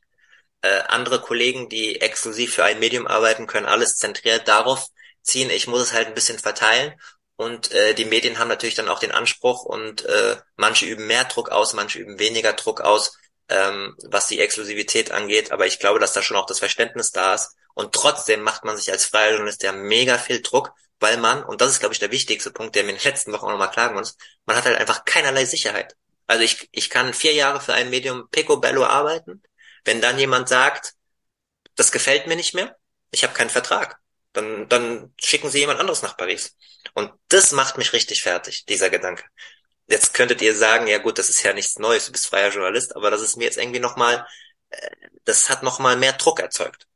Äh, andere Kollegen, die exklusiv für ein Medium arbeiten, können alles zentriert darauf ziehen. Ich muss es halt ein bisschen verteilen. Und äh, die Medien haben natürlich dann auch den Anspruch und äh, manche üben mehr Druck aus, manche üben weniger Druck aus, ähm, was die Exklusivität angeht. Aber ich glaube, dass da schon auch das Verständnis da ist, und trotzdem macht man sich als freier Journalist ja mega viel Druck, weil man, und das ist, glaube ich, der wichtigste Punkt, der mir in den letzten Wochen auch nochmal klagen muss, man hat halt einfach keinerlei Sicherheit. Also ich, ich kann vier Jahre für ein Medium Picobello arbeiten. Wenn dann jemand sagt, das gefällt mir nicht mehr, ich habe keinen Vertrag, dann, dann schicken sie jemand anderes nach Paris. Und das macht mich richtig fertig, dieser Gedanke. Jetzt könntet ihr sagen, ja gut, das ist ja nichts Neues, du bist freier Journalist, aber das ist mir jetzt irgendwie nochmal, äh, das hat nochmal mehr Druck erzeugt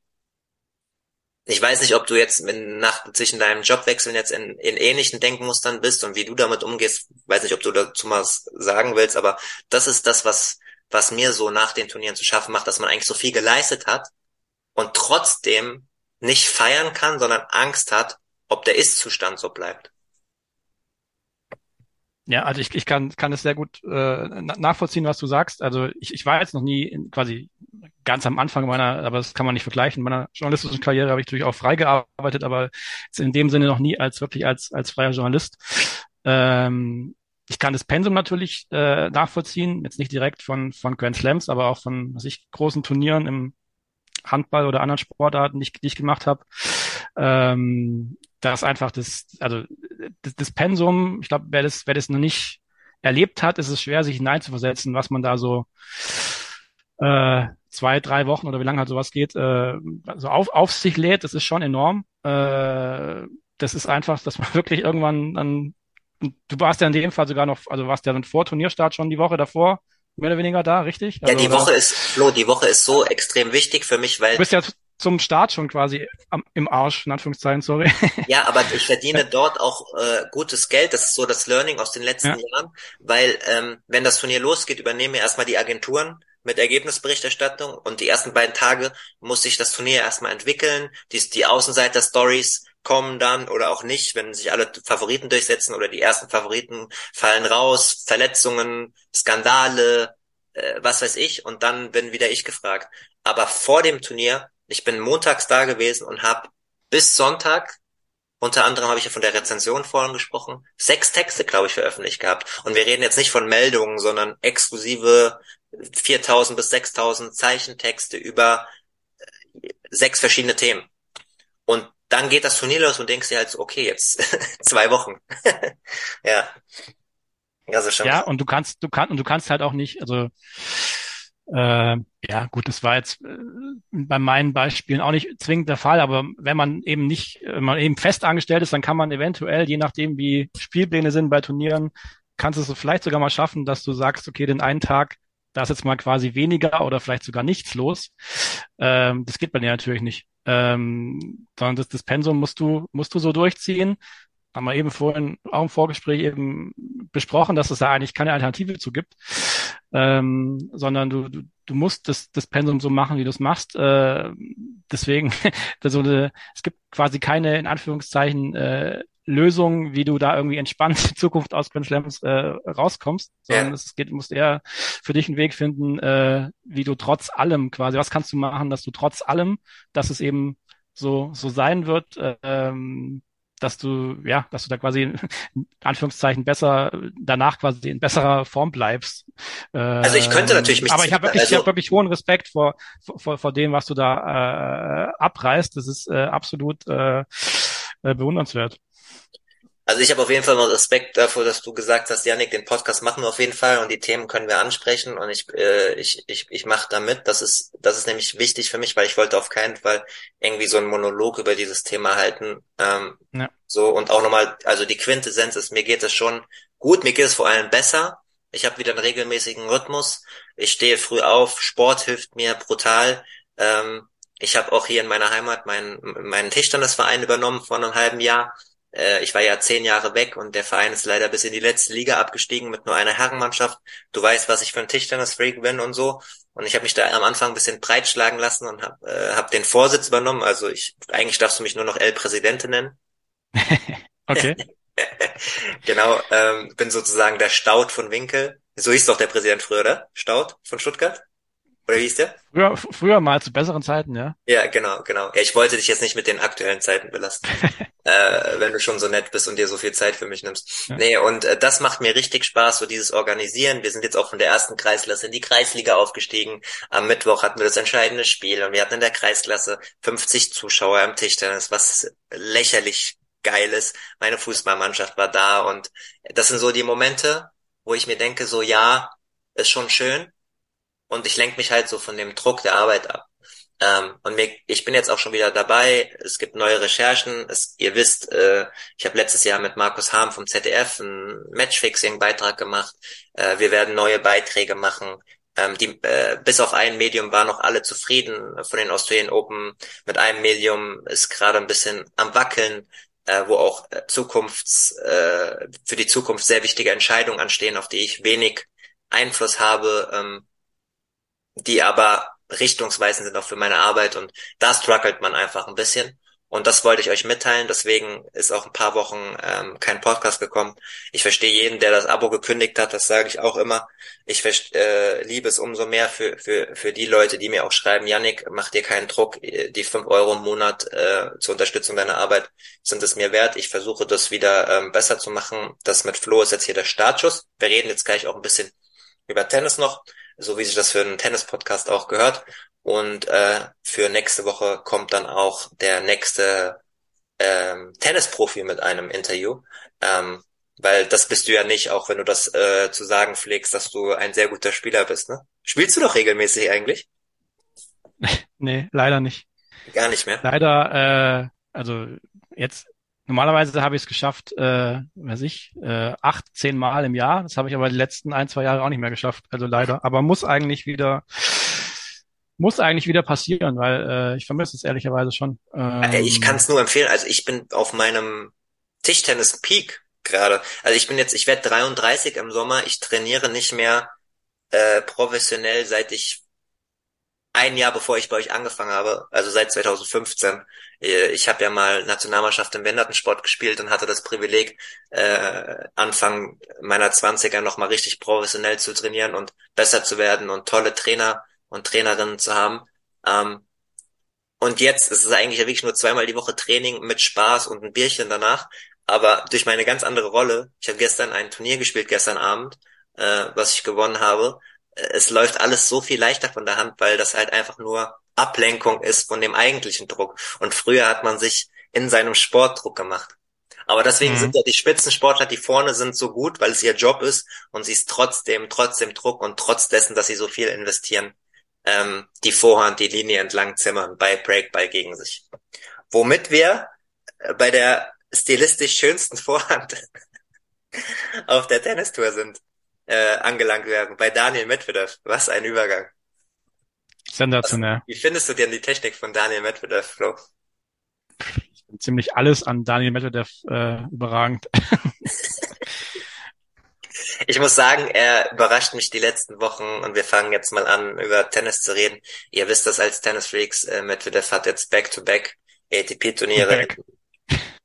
ich weiß nicht, ob du jetzt nach, zwischen deinem Jobwechseln jetzt in, in ähnlichen Denkmustern bist und wie du damit umgehst. Weiß nicht, ob du dazu mal was sagen willst, aber das ist das, was, was mir so nach den Turnieren zu schaffen macht, dass man eigentlich so viel geleistet hat und trotzdem nicht feiern kann, sondern Angst hat, ob der Ist-Zustand so bleibt. Ja, also ich, ich kann, kann es sehr gut äh, nachvollziehen, was du sagst. Also ich, ich war jetzt noch nie in, quasi ganz am Anfang meiner, aber das kann man nicht vergleichen. In meiner journalistischen Karriere habe ich natürlich auch frei gearbeitet, aber in dem Sinne noch nie als wirklich als, als freier Journalist. Ähm, ich kann das Pensum natürlich äh, nachvollziehen, jetzt nicht direkt von, von Grand Slams, aber auch von was ich, großen Turnieren im Handball oder anderen Sportarten, die ich, die ich gemacht habe. Ähm, das einfach das, also das, das Pensum, ich glaube, wer das, wer das noch nicht erlebt hat, ist es schwer, sich hineinzuversetzen, was man da so äh, zwei, drei Wochen oder wie lange halt sowas geht, äh, so auf, auf sich lädt, das ist schon enorm. Äh, das ist einfach, dass man wirklich irgendwann dann, du warst ja in dem Fall sogar noch, also warst ja dann vor Turnierstart schon die Woche davor, mehr oder weniger da, richtig? Also, ja, die Woche ist, Flo, die Woche ist so extrem wichtig für mich, weil. Du bist ja zum Start schon quasi am, im Arsch, in Anführungszeichen, sorry. Ja, aber ich verdiene dort auch äh, gutes Geld. Das ist so das Learning aus den letzten ja. Jahren, weil ähm, wenn das Turnier losgeht, übernehmen erstmal die Agenturen mit Ergebnisberichterstattung und die ersten beiden Tage muss sich das Turnier erstmal entwickeln. Die, die Außenseiter-Stories kommen dann oder auch nicht, wenn sich alle Favoriten durchsetzen oder die ersten Favoriten fallen raus, Verletzungen, Skandale, äh, was weiß ich, und dann bin wieder ich gefragt. Aber vor dem Turnier, ich bin montags da gewesen und habe bis Sonntag unter anderem habe ich ja von der Rezension vorhin gesprochen. Sechs Texte, glaube ich, veröffentlicht gehabt. Und wir reden jetzt nicht von Meldungen, sondern exklusive 4000 bis 6000 Zeichentexte über äh, sechs verschiedene Themen. Und dann geht das Turnier los und denkst dir halt so, okay, jetzt zwei Wochen. ja. Also schon. Ja, und du kannst, du kannst, und du kannst halt auch nicht, also äh, ja, gut, das war jetzt äh, bei meinen Beispielen auch nicht zwingend der Fall, aber wenn man eben nicht, wenn man eben fest angestellt ist, dann kann man eventuell, je nachdem wie Spielpläne sind bei Turnieren, kannst du es vielleicht sogar mal schaffen, dass du sagst, okay, den einen Tag, da ist jetzt mal quasi weniger oder vielleicht sogar nichts los. Ähm, das geht bei dir natürlich nicht. Ähm, sondern das, das Pensum musst du, musst du so durchziehen haben wir eben vorhin auch im Vorgespräch eben besprochen, dass es da eigentlich keine Alternative zu gibt, ähm, sondern du, du, du musst das, das Pensum so machen, wie du es machst. Äh, deswegen, also, es gibt quasi keine, in Anführungszeichen, äh, Lösung, wie du da irgendwie entspannt in Zukunft aus Grand Slams äh, rauskommst, sondern ja. es geht, musst eher für dich einen Weg finden, äh, wie du trotz allem quasi, was kannst du machen, dass du trotz allem, dass es eben so so sein wird, äh, ähm, dass du, ja, dass du da quasi in Anführungszeichen besser, danach quasi in besserer Form bleibst. also ich könnte natürlich mich. Aber ich habe wirklich, also, ich hab wirklich hohen Respekt vor, vor, vor dem, was du da äh, abreißt. Das ist äh, absolut äh, äh bewundernswert. Also ich habe auf jeden Fall mal Respekt davor, dass du gesagt hast, Janik, den Podcast machen wir auf jeden Fall und die Themen können wir ansprechen und ich äh, ich ich ich mache da mit. Das ist das ist nämlich wichtig für mich, weil ich wollte auf keinen Fall irgendwie so einen Monolog über dieses Thema halten. Ähm, ja. So und auch nochmal, also die Quintessenz ist, mir geht es schon gut, mir geht es vor allem besser. Ich habe wieder einen regelmäßigen Rhythmus. Ich stehe früh auf, Sport hilft mir brutal. Ähm, ich habe auch hier in meiner Heimat meinen meinen Tischtennisverein übernommen vor einem halben Jahr äh, ich war ja zehn Jahre weg und der Verein ist leider bis in die letzte Liga abgestiegen mit nur einer Herrenmannschaft. Du weißt, was ich für ein Tischtennis-Freak bin und so. Und ich habe mich da am Anfang ein bisschen breitschlagen lassen und habe äh, hab den Vorsitz übernommen. Also ich eigentlich darfst du mich nur noch El Presidente nennen. okay. genau, ähm, bin sozusagen der Staud von Winkel. So hieß doch der Präsident früher, oder? Staud von Stuttgart? Oder wie hieß der? Früher, früher mal zu besseren Zeiten, ja. Ja, genau, genau. Ja, ich wollte dich jetzt nicht mit den aktuellen Zeiten belasten, äh, wenn du schon so nett bist und dir so viel Zeit für mich nimmst. Ja. Nee, und äh, das macht mir richtig Spaß, so dieses Organisieren. Wir sind jetzt auch von der ersten Kreisklasse in die Kreisliga aufgestiegen. Am Mittwoch hatten wir das entscheidende Spiel und wir hatten in der Kreisklasse 50 Zuschauer am Tischtennis, was lächerlich geil ist. Meine Fußballmannschaft war da und das sind so die Momente, wo ich mir denke, so ja, ist schon schön, und ich lenke mich halt so von dem Druck der Arbeit ab. Ähm, und mir, ich bin jetzt auch schon wieder dabei. Es gibt neue Recherchen. Es, ihr wisst, äh, ich habe letztes Jahr mit Markus Harm vom ZDF einen Matchfixing-Beitrag gemacht. Äh, wir werden neue Beiträge machen. Ähm, die, äh, bis auf ein Medium waren noch alle zufrieden von den Australian Open. Mit einem Medium ist gerade ein bisschen am wackeln, äh, wo auch äh, Zukunfts, äh, für die Zukunft sehr wichtige Entscheidungen anstehen, auf die ich wenig Einfluss habe. Ähm, die aber richtungsweisend sind auch für meine Arbeit und da struggelt man einfach ein bisschen. Und das wollte ich euch mitteilen. Deswegen ist auch ein paar Wochen ähm, kein Podcast gekommen. Ich verstehe jeden, der das Abo gekündigt hat. Das sage ich auch immer. Ich äh, liebe es umso mehr für, für, für die Leute, die mir auch schreiben, Yannick, mach dir keinen Druck. Die fünf Euro im Monat äh, zur Unterstützung deiner Arbeit sind es mir wert. Ich versuche das wieder ähm, besser zu machen. Das mit Flo ist jetzt hier der Startschuss. Wir reden jetzt gleich auch ein bisschen über Tennis noch, so wie sich das für einen Tennis-Podcast auch gehört. Und äh, für nächste Woche kommt dann auch der nächste ähm, Tennisprofi mit einem Interview. Ähm, weil das bist du ja nicht, auch wenn du das äh, zu sagen pflegst, dass du ein sehr guter Spieler bist, ne? Spielst du doch regelmäßig eigentlich? nee, leider nicht. Gar nicht mehr. Leider, äh, also jetzt normalerweise habe ich es geschafft, äh, weiß ich, äh, acht, zehn Mal im Jahr. Das habe ich aber die letzten ein, zwei Jahre auch nicht mehr geschafft. Also leider. Aber muss eigentlich wieder muss eigentlich wieder passieren, weil äh, ich vermisse es ehrlicherweise schon. Ähm, ich kann es nur empfehlen. Also ich bin auf meinem Tischtennis-Peak gerade. Also ich bin jetzt, ich werde 33 im Sommer. Ich trainiere nicht mehr äh, professionell, seit ich ein Jahr bevor ich bei euch angefangen habe, also seit 2015. Äh, ich habe ja mal Nationalmannschaft im Behindertensport gespielt und hatte das Privileg, äh, Anfang meiner Zwanziger noch mal richtig professionell zu trainieren und besser zu werden und tolle Trainer und Trainerinnen zu haben. Ähm, und jetzt ist es eigentlich wirklich nur zweimal die Woche Training mit Spaß und ein Bierchen danach. Aber durch meine ganz andere Rolle, ich habe gestern ein Turnier gespielt, gestern Abend, äh, was ich gewonnen habe. Es läuft alles so viel leichter von der Hand, weil das halt einfach nur Ablenkung ist von dem eigentlichen Druck. Und früher hat man sich in seinem Sport Druck gemacht. Aber deswegen mhm. sind ja die Spitzensportler, die vorne sind, so gut, weil es ihr Job ist und sie ist trotzdem, trotzdem Druck und trotz dessen, dass sie so viel investieren, ähm, die Vorhand die Linie entlang zimmern bei Breakball gegen sich. Womit wir äh, bei der stilistisch schönsten Vorhand auf der Tennistour sind, äh, angelangt werden, bei Daniel Medvedev. Was ein Übergang. Sensationell. wie findest du denn die Technik von Daniel Medvedev, Flo? Ziemlich alles an Daniel Medvedev äh, überragend. Ich muss sagen, er überrascht mich die letzten Wochen und wir fangen jetzt mal an, über Tennis zu reden. Ihr wisst das als Tennis-Freaks, äh, Medvedev hat jetzt Back-to-Back ATP-Turniere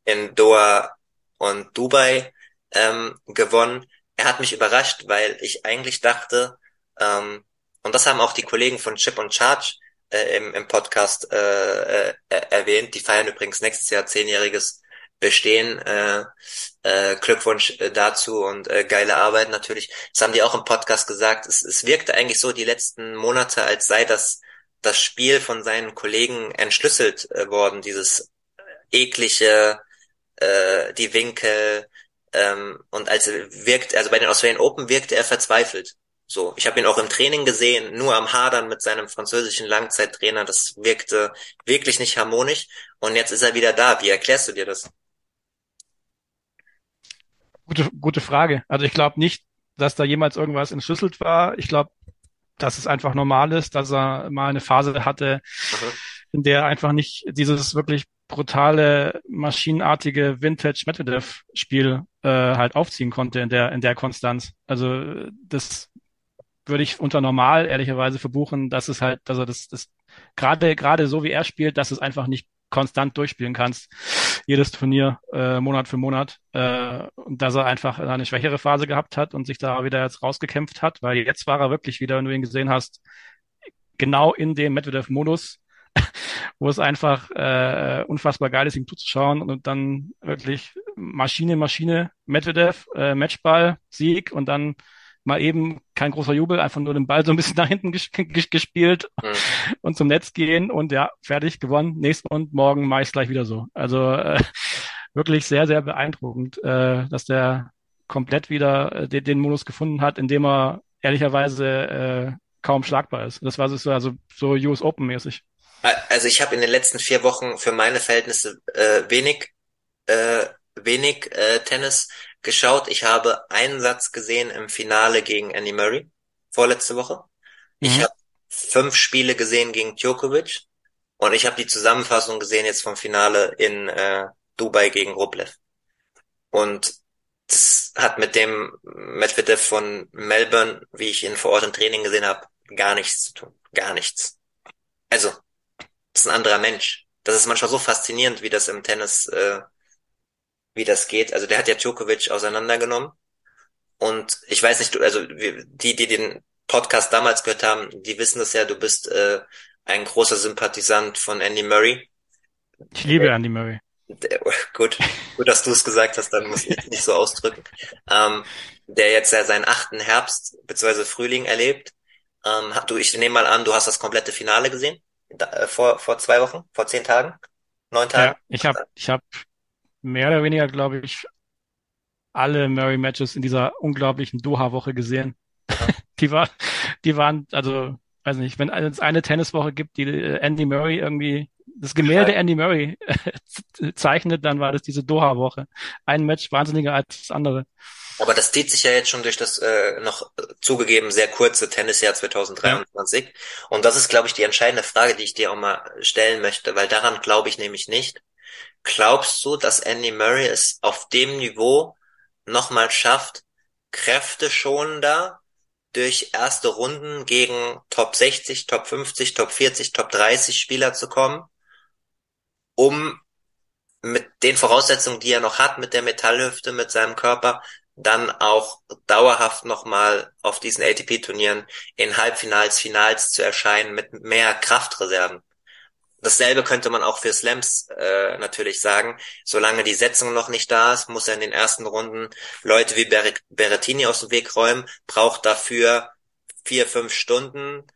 in Doha und Dubai ähm, gewonnen. Er hat mich überrascht, weil ich eigentlich dachte, ähm, und das haben auch die Kollegen von Chip und Charge äh, im, im Podcast äh, äh, erwähnt, die feiern übrigens nächstes Jahr zehnjähriges bestehen. Äh, äh, Glückwunsch äh, dazu und äh, geile Arbeit natürlich. Das haben die auch im Podcast gesagt. Es, es wirkte eigentlich so die letzten Monate, als sei das das Spiel von seinen Kollegen entschlüsselt äh, worden. Dieses eklige, äh, die Winkel ähm, und als er wirkt, also bei den Australian Open wirkte er verzweifelt. So, ich habe ihn auch im Training gesehen, nur am Hadern mit seinem französischen Langzeittrainer. Das wirkte wirklich nicht harmonisch. Und jetzt ist er wieder da. Wie erklärst du dir das? Gute, gute Frage. Also ich glaube nicht, dass da jemals irgendwas entschlüsselt war. Ich glaube, dass es einfach normal ist, dass er mal eine Phase hatte, mhm. in der er einfach nicht dieses wirklich brutale, maschinenartige Vintage Medvedev Spiel äh, halt aufziehen konnte in der in der Konstanz. Also das würde ich unter normal ehrlicherweise verbuchen, dass es halt, also das, das gerade gerade so wie er spielt, dass es einfach nicht konstant durchspielen kannst, jedes Turnier äh, Monat für Monat, äh, und dass er einfach eine schwächere Phase gehabt hat und sich da wieder jetzt rausgekämpft hat, weil jetzt war er wirklich wieder, wenn du ihn gesehen hast, genau in dem Medvedev-Modus, wo es einfach äh, unfassbar geil ist, ihm zuzuschauen und dann wirklich Maschine, Maschine, Medvedev, äh, Matchball, Sieg und dann mal eben kein großer Jubel, einfach nur den Ball so ein bisschen nach hinten ges gespielt mhm. und zum Netz gehen und ja, fertig, gewonnen. Nächsten und morgen mache ich gleich wieder so. Also äh, wirklich sehr, sehr beeindruckend, äh, dass der komplett wieder äh, den, den Modus gefunden hat, in dem er ehrlicherweise äh, kaum schlagbar ist. Das war so, also so US Open mäßig. Also ich habe in den letzten vier Wochen für meine Verhältnisse äh, wenig äh, wenig äh, Tennis geschaut. Ich habe einen Satz gesehen im Finale gegen Andy Murray vorletzte Woche. Mhm. Ich habe fünf Spiele gesehen gegen Djokovic und ich habe die Zusammenfassung gesehen jetzt vom Finale in äh, Dubai gegen Rublev. Und das hat mit dem Medvedev von Melbourne, wie ich ihn vor Ort im Training gesehen habe, gar nichts zu tun. Gar nichts. Also, ist ein anderer Mensch. das ist manchmal so faszinierend, wie das im Tennis, äh, wie das geht. Also der hat ja Djokovic auseinandergenommen. Und ich weiß nicht, also die, die den Podcast damals gehört haben, die wissen das ja, du bist äh, ein großer Sympathisant von Andy Murray. Ich liebe Andy Murray. Der, gut, gut, dass du es gesagt hast, dann muss ich es nicht so ausdrücken. Ähm, der jetzt ja seinen achten Herbst bzw. Frühling erlebt. Ähm, du, ich nehme mal an, du hast das komplette Finale gesehen? Da, äh, vor, vor zwei Wochen? Vor zehn Tagen? Neun Tagen? Ja, ich habe ich hab mehr oder weniger, glaube ich, alle Murray-Matches in dieser unglaublichen Doha-Woche gesehen. die war, die waren, also, weiß nicht, wenn es eine Tenniswoche gibt, die äh, Andy Murray irgendwie das Gemälde Andy Murray zeichnet, dann war das diese Doha-Woche. Ein Match wahnsinniger als das andere. Aber das zieht sich ja jetzt schon durch das äh, noch zugegeben sehr kurze Tennisjahr 2023. Ja. Und das ist, glaube ich, die entscheidende Frage, die ich dir auch mal stellen möchte, weil daran glaube ich nämlich nicht. Glaubst du, dass Andy Murray es auf dem Niveau nochmal schafft, kräfteschonender durch erste Runden gegen Top 60, Top 50, Top 40, Top 30 Spieler zu kommen, um mit den Voraussetzungen, die er noch hat, mit der Metallhüfte, mit seinem Körper, dann auch dauerhaft nochmal auf diesen ATP-Turnieren in Halbfinals, Finals zu erscheinen mit mehr Kraftreserven. Dasselbe könnte man auch für Slams äh, natürlich sagen. Solange die Setzung noch nicht da ist, muss er in den ersten Runden Leute wie Ber Berrettini aus dem Weg räumen, braucht dafür vier, fünf Stunden.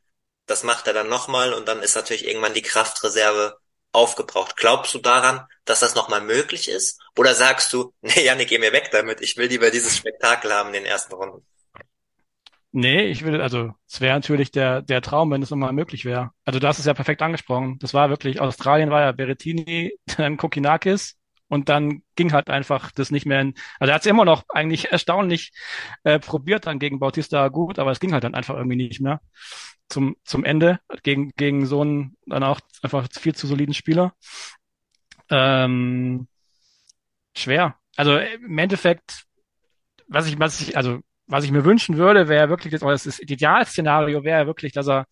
Das macht er dann nochmal und dann ist natürlich irgendwann die Kraftreserve aufgebraucht. Glaubst du daran, dass das nochmal möglich ist? Oder sagst du, nee, Janik, geh mir weg damit, ich will lieber dieses Spektakel haben in den ersten Runden? Nee, ich will, also es wäre natürlich der, der Traum, wenn es nochmal möglich wäre. Also du hast es ja perfekt angesprochen. Das war wirklich, Australien war ja Berettini, dann Kokinakis und dann ging halt einfach das nicht mehr in, also er hat es immer noch eigentlich erstaunlich äh, probiert dann gegen Bautista gut, aber es ging halt dann einfach irgendwie nicht mehr zum, zum Ende gegen, gegen so einen dann auch einfach viel zu soliden Spieler. Ähm, schwer. Also im Endeffekt, was ich, was ich, also was ich mir wünschen würde, wäre wirklich, das, das, das Idealszenario wäre wirklich, dass er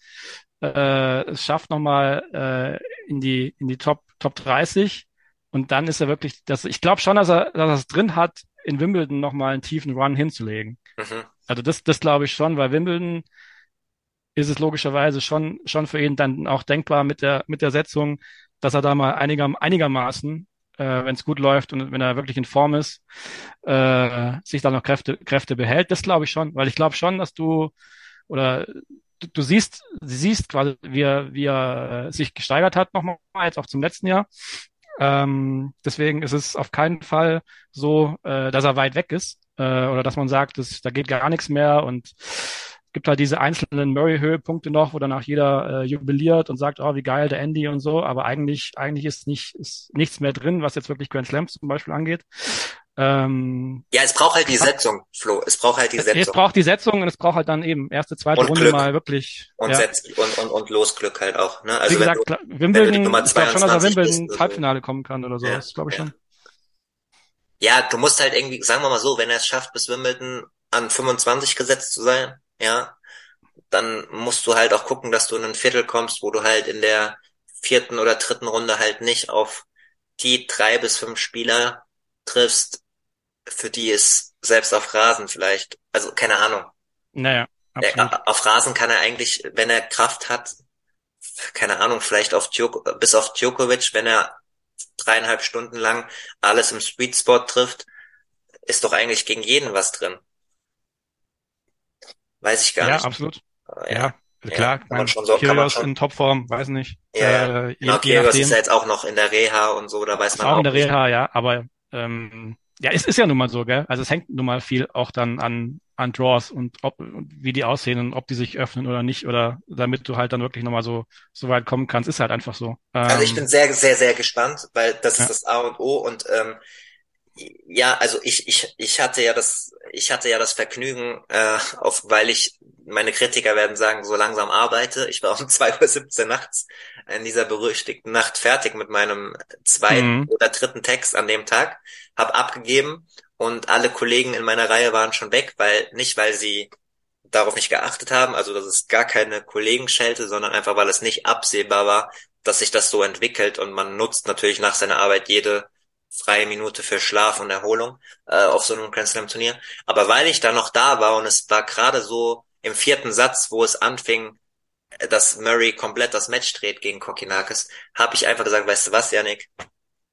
äh, es schafft nochmal äh, in die in die Top Top 30 und dann ist er wirklich, das, ich glaube schon, dass er, dass er es drin hat, in Wimbledon nochmal einen tiefen Run hinzulegen. Mhm. Also das, das glaube ich schon, weil Wimbledon ist es logischerweise schon, schon für ihn dann auch denkbar mit der, mit der Setzung, dass er da mal einiger, einigermaßen äh, wenn es gut läuft und wenn er wirklich in Form ist, äh, sich da noch Kräfte, Kräfte behält. Das glaube ich schon, weil ich glaube schon, dass du oder du, du siehst, siehst quasi, wie er, wie er sich gesteigert hat nochmal, jetzt auch zum letzten Jahr. Ähm, deswegen ist es auf keinen Fall so, äh, dass er weit weg ist äh, oder dass man sagt, dass, da geht gar nichts mehr und gibt halt diese einzelnen Murray-Höhepunkte noch, wo danach jeder äh, jubiliert und sagt, oh, wie geil der Andy und so, aber eigentlich, eigentlich ist nicht, ist nichts mehr drin, was jetzt wirklich Grand Slams zum Beispiel angeht. Ähm, ja, es braucht halt die Setzung, Flo. Es braucht halt die Setzung. Es braucht die Setzung und es braucht halt dann eben erste, zweite und Runde Glück. mal wirklich. Und, ja. Setz und, und, und Losglück halt auch. Ne? Also Wie gesagt, du, Wimbledon, ich glaube schon, dass er Wimbledon ins Halbfinale kommen kann oder so. Ja, das glaube ich ja. schon. Ja, du musst halt irgendwie, sagen wir mal so, wenn er es schafft, bis Wimbledon an 25 gesetzt zu sein, ja, dann musst du halt auch gucken, dass du in ein Viertel kommst, wo du halt in der vierten oder dritten Runde halt nicht auf die drei bis fünf Spieler triffst, für die es selbst auf Rasen vielleicht, also keine Ahnung. Naja, absolut. Er, auf Rasen kann er eigentlich, wenn er Kraft hat, keine Ahnung, vielleicht auf Djoko, bis auf Djokovic, wenn er dreieinhalb Stunden lang alles im Sweet Spot trifft, ist doch eigentlich gegen jeden was drin. Weiß ich gar ja, nicht. Ja, absolut. Ja, ja klar. Kann man schon so, kann man schon. in Topform, weiß nicht. Ja, äh, genau, Kyrgios ist ja jetzt auch noch in der Reha und so, da weiß man auch. Auch in der Reha, ja, aber ähm, ja, es ist ja nun mal so, gell? Also es hängt nun mal viel auch dann an an Draws und ob und wie die aussehen und ob die sich öffnen oder nicht oder damit du halt dann wirklich nochmal so so weit kommen kannst, ist halt einfach so. Ähm, also ich ähm, bin sehr sehr sehr gespannt, weil das ja. ist das A und O und ähm, ja, also ich ich ich hatte ja das ich hatte ja das Vergnügen, äh, auf weil ich meine Kritiker werden sagen, so langsam arbeite. Ich war um 2.17 Uhr nachts in dieser berüchtigten Nacht fertig mit meinem zweiten mhm. oder dritten Text an dem Tag, hab abgegeben und alle Kollegen in meiner Reihe waren schon weg, weil nicht, weil sie darauf nicht geachtet haben, also das ist gar keine Kollegenschelte, sondern einfach, weil es nicht absehbar war, dass sich das so entwickelt und man nutzt natürlich nach seiner Arbeit jede freie Minute für Schlaf und Erholung äh, auf so einem Grand Slam Turnier. Aber weil ich da noch da war und es war gerade so im vierten Satz, wo es anfing, dass Murray komplett das Match dreht gegen Kokinakis, habe ich einfach gesagt, weißt du was, Janik,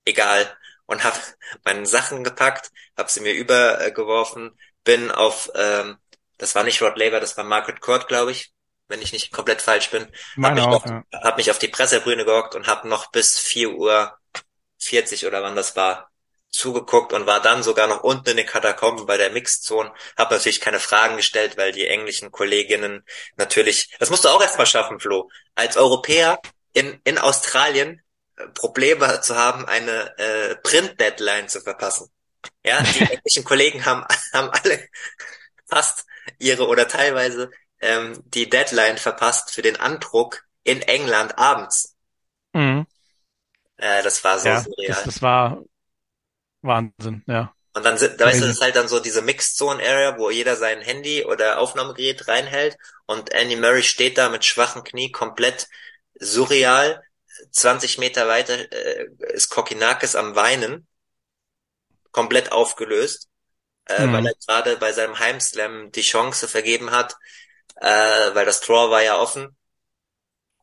egal. Und habe meine Sachen gepackt, habe sie mir übergeworfen, bin auf, ähm, das war nicht Rod Laver, das war Margaret Court, glaube ich, wenn ich nicht komplett falsch bin. Meine hab, mich auch, auf, ja. hab mich auf die Pressebrüne gehockt und habe noch bis vier Uhr 40 oder wann das war, zugeguckt und war dann sogar noch unten in den Katakomben bei der Mixzone. Hab natürlich keine Fragen gestellt, weil die englischen Kolleginnen natürlich, das musst du auch erstmal schaffen, Flo, als Europäer in, in Australien äh, Probleme zu haben, eine äh, Print-Deadline zu verpassen. Ja, die englischen Kollegen haben, haben alle fast ihre oder teilweise ähm, die Deadline verpasst für den Andruck in England abends. Mhm. Äh, das war so ja, surreal. Das, das war Wahnsinn, ja. Und dann sind, da weißt du, das ist halt dann so diese Mixed Zone Area, wo jeder sein Handy oder Aufnahmegerät reinhält und Andy Murray steht da mit schwachen Knie komplett surreal. 20 Meter weiter äh, ist Kokinakis am Weinen, komplett aufgelöst, äh, mhm. weil er gerade bei seinem Heimslam die Chance vergeben hat, äh, weil das Draw war ja offen.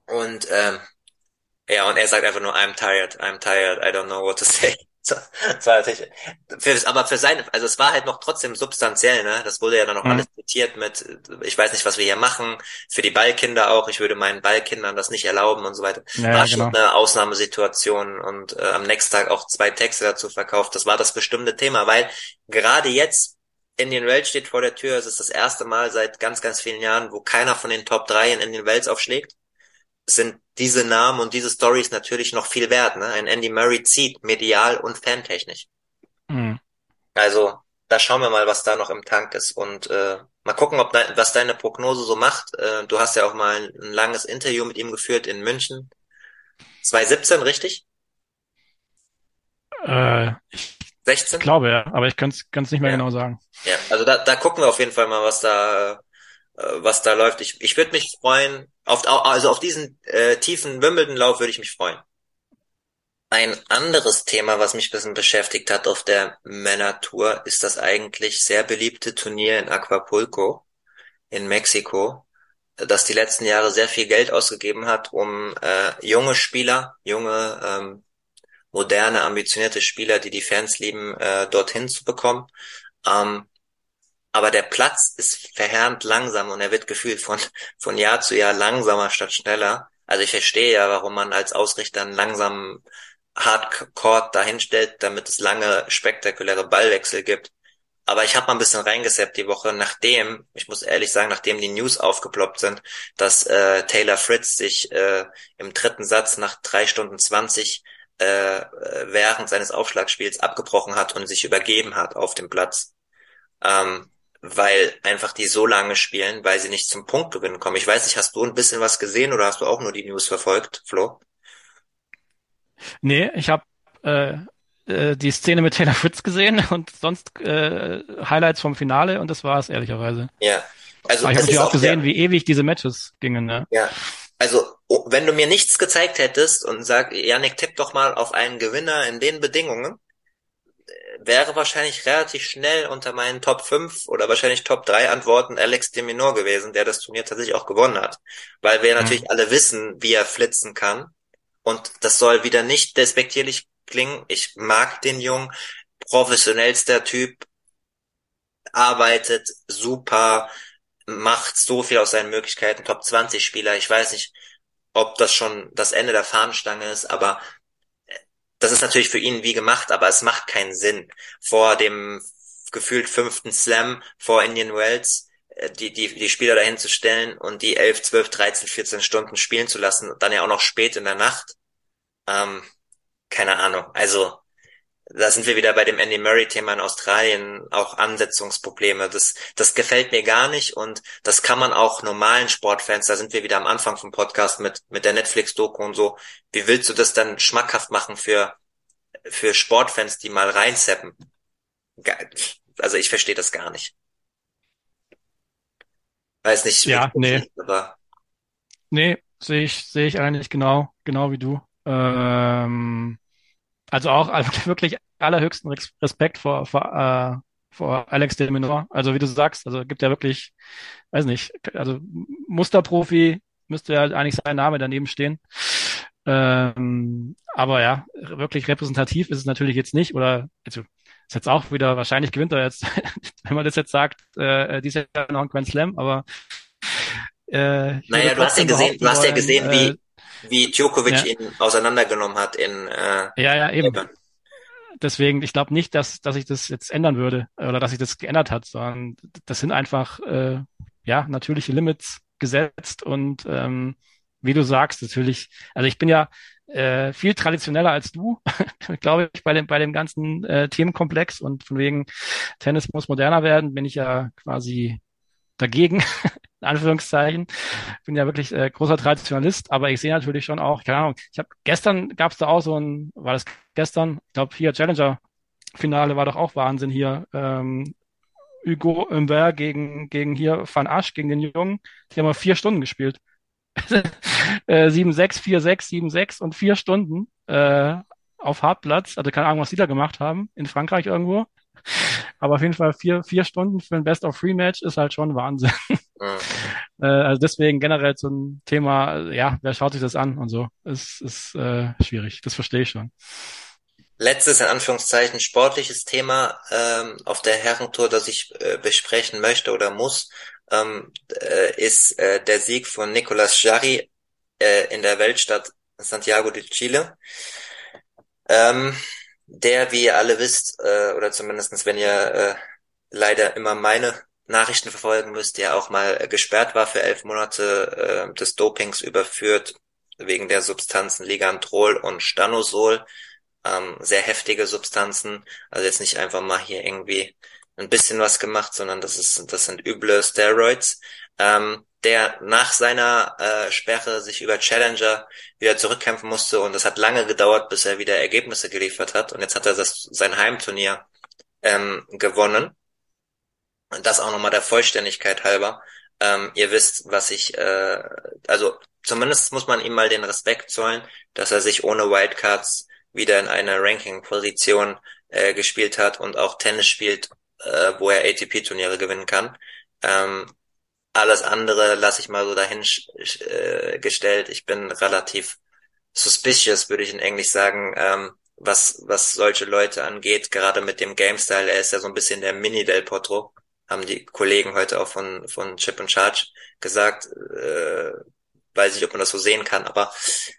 Und ähm, ja, und er sagt einfach nur, I'm tired, I'm tired, I don't know what to say. So, das war natürlich, für, aber für seine, also es war halt noch trotzdem substanziell, ne? Das wurde ja dann noch mhm. alles zitiert mit, ich weiß nicht, was wir hier machen, für die Ballkinder auch, ich würde meinen Ballkindern das nicht erlauben und so weiter. Ja, war schon genau. eine Ausnahmesituation und äh, am nächsten Tag auch zwei Texte dazu verkauft. Das war das bestimmte Thema, weil gerade jetzt Indian Wells steht vor der Tür, es ist das erste Mal seit ganz, ganz vielen Jahren, wo keiner von den Top 3 in Indian Wells aufschlägt sind diese Namen und diese Stories natürlich noch viel wert. Ne? Ein Andy Murray zieht medial und fantechnisch. Mhm. Also da schauen wir mal, was da noch im Tank ist und äh, mal gucken, ob de was deine Prognose so macht. Äh, du hast ja auch mal ein, ein, langes Interview mit ihm geführt in München. 2017, richtig? Äh, ich 16? glaube ja, aber ich kann es nicht mehr ja. genau sagen. Ja, also da, da gucken wir auf jeden Fall mal, was da äh, was da läuft. Ich, ich würde mich freuen, auf, also auf diesen äh, tiefen Wimbledon-Lauf würde ich mich freuen. Ein anderes Thema, was mich ein bisschen beschäftigt hat auf der Männer-Tour, ist das eigentlich sehr beliebte Turnier in Acapulco in Mexiko, das die letzten Jahre sehr viel Geld ausgegeben hat, um äh, junge Spieler, junge, ähm, moderne, ambitionierte Spieler, die die Fans lieben, äh, dorthin zu bekommen. Ähm, aber der Platz ist verheerend langsam und er wird gefühlt von, von Jahr zu Jahr langsamer statt schneller. Also ich verstehe ja, warum man als Ausrichter einen langsamen Hardcore dahinstellt, damit es lange spektakuläre Ballwechsel gibt. Aber ich habe mal ein bisschen reingesappt die Woche, nachdem, ich muss ehrlich sagen, nachdem die News aufgeploppt sind, dass äh, Taylor Fritz sich äh, im dritten Satz nach drei Stunden zwanzig äh, während seines Aufschlagspiels abgebrochen hat und sich übergeben hat auf dem Platz. Ähm, weil einfach die so lange spielen, weil sie nicht zum Punktgewinn kommen. Ich weiß nicht, hast du ein bisschen was gesehen oder hast du auch nur die News verfolgt, Flo? Nee, ich habe äh, äh, die Szene mit Taylor Fritz gesehen und sonst äh, Highlights vom Finale und das war es ehrlicherweise. Ja. Also, Aber ich habe natürlich auch gesehen, der... wie ewig diese Matches gingen. Ne? Ja. Also, wenn du mir nichts gezeigt hättest und sag, Janik, tipp doch mal auf einen Gewinner in den Bedingungen, wäre wahrscheinlich relativ schnell unter meinen Top 5 oder wahrscheinlich Top 3 Antworten Alex de Minor gewesen, der das Turnier tatsächlich auch gewonnen hat. Weil wir mhm. natürlich alle wissen, wie er flitzen kann. Und das soll wieder nicht despektierlich klingen. Ich mag den Jungen, professionellster Typ, arbeitet super, macht so viel aus seinen Möglichkeiten, Top 20 Spieler. Ich weiß nicht, ob das schon das Ende der Fahnenstange ist, aber das ist natürlich für ihn wie gemacht, aber es macht keinen Sinn, vor dem gefühlt fünften Slam vor Indian Wells äh, die, die, die Spieler dahin zu stellen und die 11, 12, 13, 14 Stunden spielen zu lassen, dann ja auch noch spät in der Nacht. Ähm, keine Ahnung. Also da sind wir wieder bei dem Andy Murray-Thema in Australien, auch Ansetzungsprobleme. Das, das gefällt mir gar nicht und das kann man auch normalen Sportfans, da sind wir wieder am Anfang vom Podcast mit, mit der Netflix-Doku und so. Wie willst du das dann schmackhaft machen für, für Sportfans, die mal reinseppen? Also ich verstehe das gar nicht. Weiß nicht. Ja, nee. Aber nee, sehe ich, sehe ich eigentlich genau, genau wie du. Ähm, also auch also wirklich allerhöchsten Respekt vor, vor, äh, vor Alex de Menor. Also wie du sagst, also gibt ja wirklich, weiß nicht, also Musterprofi müsste ja eigentlich sein Name daneben stehen. Ähm, aber ja, wirklich repräsentativ ist es natürlich jetzt nicht. Oder also, ist jetzt auch wieder, wahrscheinlich gewinnt er jetzt, wenn man das jetzt sagt, äh, dieses Jahr noch ein Grand Slam, aber äh, naja, du hast ja gesehen, du hast ja gesehen, wie, äh, wie Djokovic ja. ihn auseinandergenommen hat in äh, Ja, ja, eben. Eben. Deswegen, ich glaube nicht, dass, dass ich das jetzt ändern würde oder dass sich das geändert hat, sondern das sind einfach äh, ja natürliche Limits gesetzt und ähm, wie du sagst, natürlich, also ich bin ja äh, viel traditioneller als du, glaube ich, bei dem, bei dem ganzen äh, Themenkomplex und von wegen Tennis muss moderner werden, bin ich ja quasi dagegen, in Anführungszeichen. Bin ja wirklich äh, großer Traditionalist, aber ich sehe natürlich schon auch, keine Ahnung, ich habe gestern gab es da auch so ein, war das gestern, ich glaube hier Challenger Finale war doch auch Wahnsinn hier. Ähm, Hugo Humbert gegen, gegen hier Van Asch, gegen den Jungen. Die haben mal vier Stunden gespielt. 7-6, 4-6, 7-6 und vier Stunden äh, auf Hartplatz. Also keine Ahnung, was die da gemacht haben. In Frankreich irgendwo. Aber auf jeden Fall vier, vier Stunden für ein Best-of-Three-Match ist halt schon Wahnsinn. Äh, also deswegen generell zum Thema, ja, wer schaut sich das an und so. Ist, ist äh, schwierig. Das verstehe ich schon. Letztes, in Anführungszeichen, sportliches Thema ähm, auf der Herrentour, das ich äh, besprechen möchte oder muss, ähm, äh, ist äh, der Sieg von Nicolas Jarry äh, in der Weltstadt Santiago de Chile. Ähm, der, wie ihr alle wisst, äh, oder zumindestens wenn ihr äh, leider immer meine Nachrichten verfolgen müsst, der auch mal äh, gesperrt war für elf Monate äh, des Dopings überführt wegen der Substanzen Ligandrol und Stanosol. Ähm, sehr heftige Substanzen, also jetzt nicht einfach mal hier irgendwie ein bisschen was gemacht, sondern das ist, das sind üble Steroids. Ähm, der nach seiner äh, Sperre sich über Challenger wieder zurückkämpfen musste und es hat lange gedauert, bis er wieder Ergebnisse geliefert hat und jetzt hat er das, sein Heimturnier ähm, gewonnen. Und das auch nochmal der Vollständigkeit halber. Ähm, ihr wisst, was ich, äh, also zumindest muss man ihm mal den Respekt zollen, dass er sich ohne Wildcards wieder in eine Ranking-Position äh, gespielt hat und auch Tennis spielt, äh, wo er ATP-Turniere gewinnen kann. Ähm, alles andere lasse ich mal so dahin äh, gestellt. Ich bin relativ suspicious, würde ich in Englisch sagen, ähm, was, was solche Leute angeht, gerade mit dem Game-Style. Er ist ja so ein bisschen der Mini Del Potro, haben die Kollegen heute auch von, von Chip and Charge gesagt. Äh, weiß nicht, ob man das so sehen kann, aber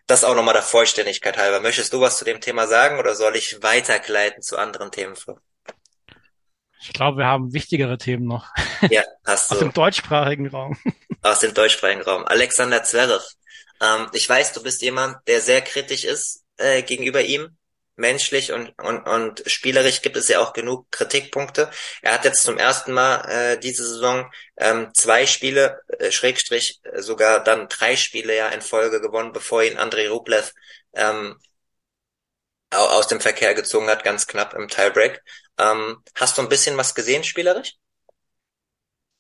das auch nochmal der Vollständigkeit halber. Möchtest du was zu dem Thema sagen oder soll ich weitergleiten zu anderen Themen? Ich glaube, wir haben wichtigere Themen noch. Ja, hast du. Aus dem deutschsprachigen Raum. Aus dem deutschsprachigen Raum. Alexander Zverev. Ähm, ich weiß, du bist jemand, der sehr kritisch ist äh, gegenüber ihm. Menschlich und, und, und spielerisch gibt es ja auch genug Kritikpunkte. Er hat jetzt zum ersten Mal äh, diese Saison ähm, zwei Spiele, äh, Schrägstrich, äh, sogar dann drei Spiele ja in Folge gewonnen, bevor ihn Andrei Rublev ähm, aus dem Verkehr gezogen hat, ganz knapp im Tiebreak. Ähm, hast du ein bisschen was gesehen, spielerisch?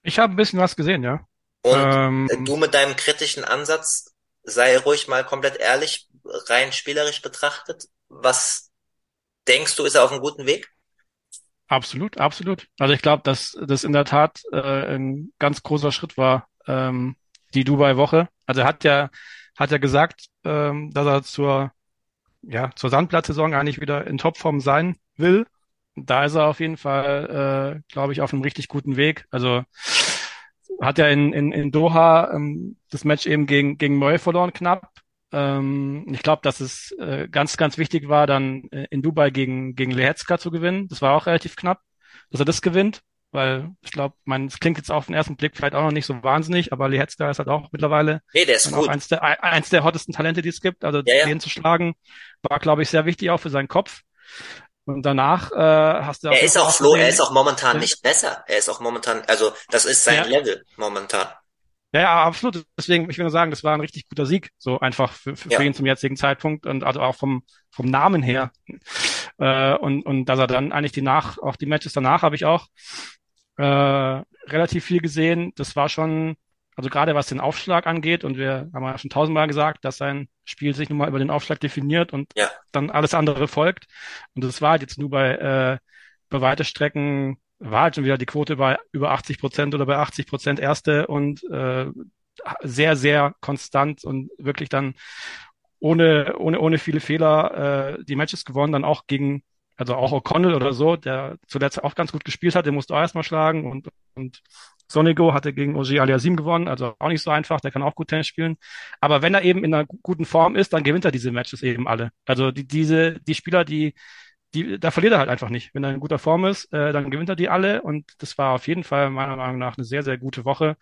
Ich habe ein bisschen was gesehen, ja. Und ähm, du mit deinem kritischen Ansatz, sei ruhig mal komplett ehrlich, rein spielerisch betrachtet, was denkst du, ist er auf einem guten Weg? Absolut, absolut. Also ich glaube, dass das in der Tat äh, ein ganz großer Schritt war, ähm, die Dubai-Woche. Also er hat ja, hat ja gesagt, ähm, dass er zur, ja, zur Sandplatzsaison eigentlich wieder in Topform sein will da ist er auf jeden Fall, äh, glaube ich, auf einem richtig guten Weg. Also hat er in, in, in Doha ähm, das Match eben gegen, gegen Murray verloren knapp. Ähm, ich glaube, dass es äh, ganz, ganz wichtig war, dann äh, in Dubai gegen, gegen Lehetska zu gewinnen. Das war auch relativ knapp, dass er das gewinnt, weil ich glaube, man, es klingt jetzt auf den ersten Blick vielleicht auch noch nicht so wahnsinnig, aber Lehetska ist halt auch mittlerweile nee, der ist gut. eins der, eins der hottesten Talente, die es gibt. Also ja, ja. den zu schlagen, war, glaube ich, sehr wichtig auch für seinen Kopf. Und danach äh, hast du Er ist auch Flo, er ist auch momentan nicht besser. Er ist auch momentan, also das ist sein ja. Level momentan. Ja, ja, absolut. Deswegen, ich will nur sagen, das war ein richtig guter Sieg, so einfach für, für, ja. für ihn zum jetzigen Zeitpunkt und also auch vom vom Namen her. Äh, und und dass er dann eigentlich die nach, auch die Matches danach habe ich auch äh, relativ viel gesehen. Das war schon also gerade was den Aufschlag angeht, und wir haben ja schon tausendmal gesagt, dass sein Spiel sich nun mal über den Aufschlag definiert und ja. dann alles andere folgt. Und das war halt jetzt nur bei, äh, bei weite Strecken, war halt schon wieder die Quote bei über 80 Prozent oder bei 80 Prozent erste und äh, sehr, sehr konstant und wirklich dann ohne, ohne, ohne viele Fehler äh, die Matches gewonnen, dann auch gegen, also auch O'Connell oder so, der zuletzt auch ganz gut gespielt hat, den musste auch erstmal schlagen und, und Sonigo hatte gegen Oji Aliasim gewonnen, also auch nicht so einfach, der kann auch gut Tennis spielen. Aber wenn er eben in einer guten Form ist, dann gewinnt er diese Matches eben alle. Also die, diese, die Spieler, die, die, da verliert er halt einfach nicht. Wenn er in guter Form ist, äh, dann gewinnt er die alle und das war auf jeden Fall meiner Meinung nach eine sehr, sehr gute Woche.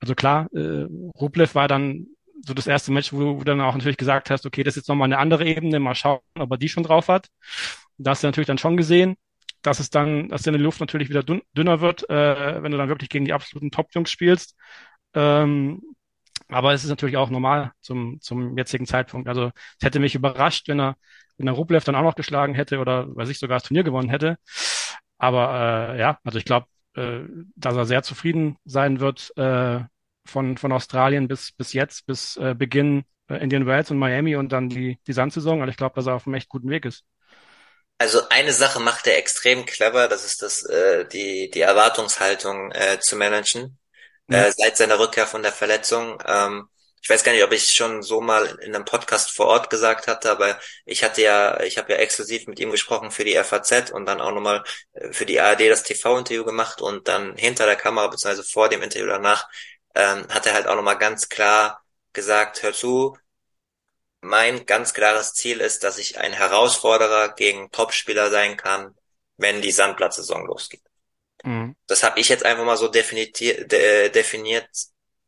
Also klar, äh, Rublev war dann so das erste Match, wo du dann auch natürlich gesagt hast, okay, das ist jetzt nochmal eine andere Ebene, mal schauen, ob er die schon drauf hat. Da hast du natürlich dann schon gesehen, dass es dann, dass deine Luft natürlich wieder dünner wird, äh, wenn du dann wirklich gegen die absoluten Top-Jungs spielst. Ähm, aber es ist natürlich auch normal zum, zum jetzigen Zeitpunkt. Also es hätte mich überrascht, wenn er, wenn er Rublev dann auch noch geschlagen hätte oder weiß ich sogar das Turnier gewonnen hätte. Aber äh, ja, also ich glaube, äh, dass er sehr zufrieden sein wird äh, von, von Australien bis, bis jetzt, bis äh, Beginn äh, Indian Wells und Miami und dann die, die Sandsaison. Also ich glaube, dass er auf einem echt guten Weg ist. Also eine Sache macht er extrem clever, das ist das, äh, die, die Erwartungshaltung äh, zu managen. Ja. Äh, seit seiner Rückkehr von der Verletzung. Ähm, ich weiß gar nicht, ob ich schon so mal in einem Podcast vor Ort gesagt hatte, aber ich hatte ja, ich habe ja exklusiv mit ihm gesprochen für die FAZ und dann auch nochmal äh, für die ARD das TV-Interview gemacht und dann hinter der Kamera, beziehungsweise vor dem Interview danach, ähm, hat er halt auch nochmal ganz klar gesagt, hör zu, mein ganz klares Ziel ist, dass ich ein Herausforderer gegen Topspieler sein kann, wenn die Sandplatzsaison losgeht. Mhm. Das habe ich jetzt einfach mal so de definiert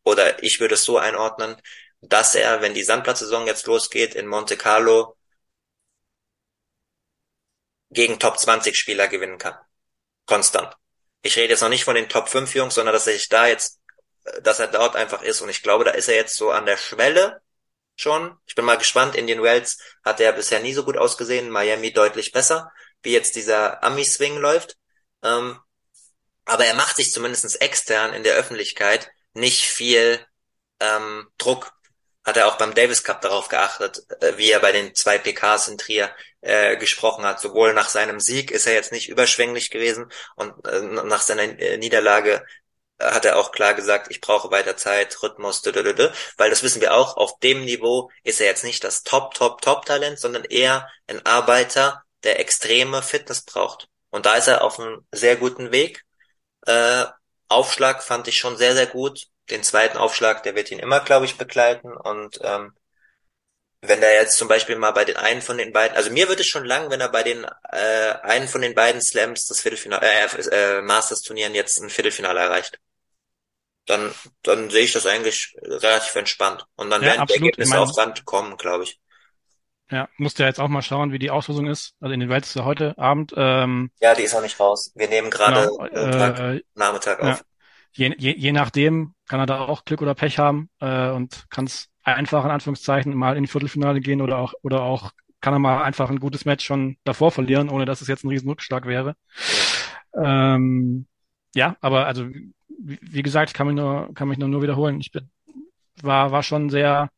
oder ich würde es so einordnen, dass er, wenn die Sandplatzsaison jetzt losgeht in Monte Carlo, gegen Top 20 Spieler gewinnen kann. Konstant. Ich rede jetzt noch nicht von den Top 5 Jungs, sondern dass er sich da jetzt, dass er dort einfach ist. Und ich glaube, da ist er jetzt so an der Schwelle schon. Ich bin mal gespannt. Indian Wells hat er bisher nie so gut ausgesehen. Miami deutlich besser, wie jetzt dieser Ami-Swing läuft. Ähm, aber er macht sich zumindestens extern in der Öffentlichkeit nicht viel ähm, Druck. Hat er auch beim Davis Cup darauf geachtet, äh, wie er bei den zwei PKs in Trier äh, gesprochen hat. Sowohl nach seinem Sieg ist er jetzt nicht überschwänglich gewesen und äh, nach seiner äh, Niederlage hat er auch klar gesagt, ich brauche weiter Zeit, Rhythmus, weil das wissen wir auch, auf dem Niveau ist er jetzt nicht das Top, Top, Top-Talent, sondern eher ein Arbeiter, der extreme Fitness braucht. Und da ist er auf einem sehr guten Weg. Äh, Aufschlag fand ich schon sehr, sehr gut. Den zweiten Aufschlag, der wird ihn immer, glaube ich, begleiten. Und ähm, wenn er jetzt zum Beispiel mal bei den einen von den beiden, also mir wird es schon lang, wenn er bei den äh, einen von den beiden Slams das Viertelfinale, äh, äh, Masters-Turnieren jetzt ein Viertelfinale erreicht dann, dann sehe ich das eigentlich relativ entspannt. Und dann ja, werden absolut. die Ergebnisse auf Sand kommen, glaube ich. Ja, musst ja jetzt auch mal schauen, wie die Auslosung ist. Also in den Welt ist ja heute Abend. Ähm, ja, die ist auch nicht raus. Wir nehmen gerade genau, äh, Nachmittag auf. Ja. Je, je, je nachdem kann er da auch Glück oder Pech haben äh, und kann es einfach in Anführungszeichen mal in die Viertelfinale gehen oder auch oder auch kann er mal einfach ein gutes Match schon davor verlieren, ohne dass es jetzt ein riesen Rückschlag wäre. Ja. Ähm, ja, aber also wie gesagt, ich kann mich nur, kann mich nur, nur wiederholen. Ich bin, war, war schon sehr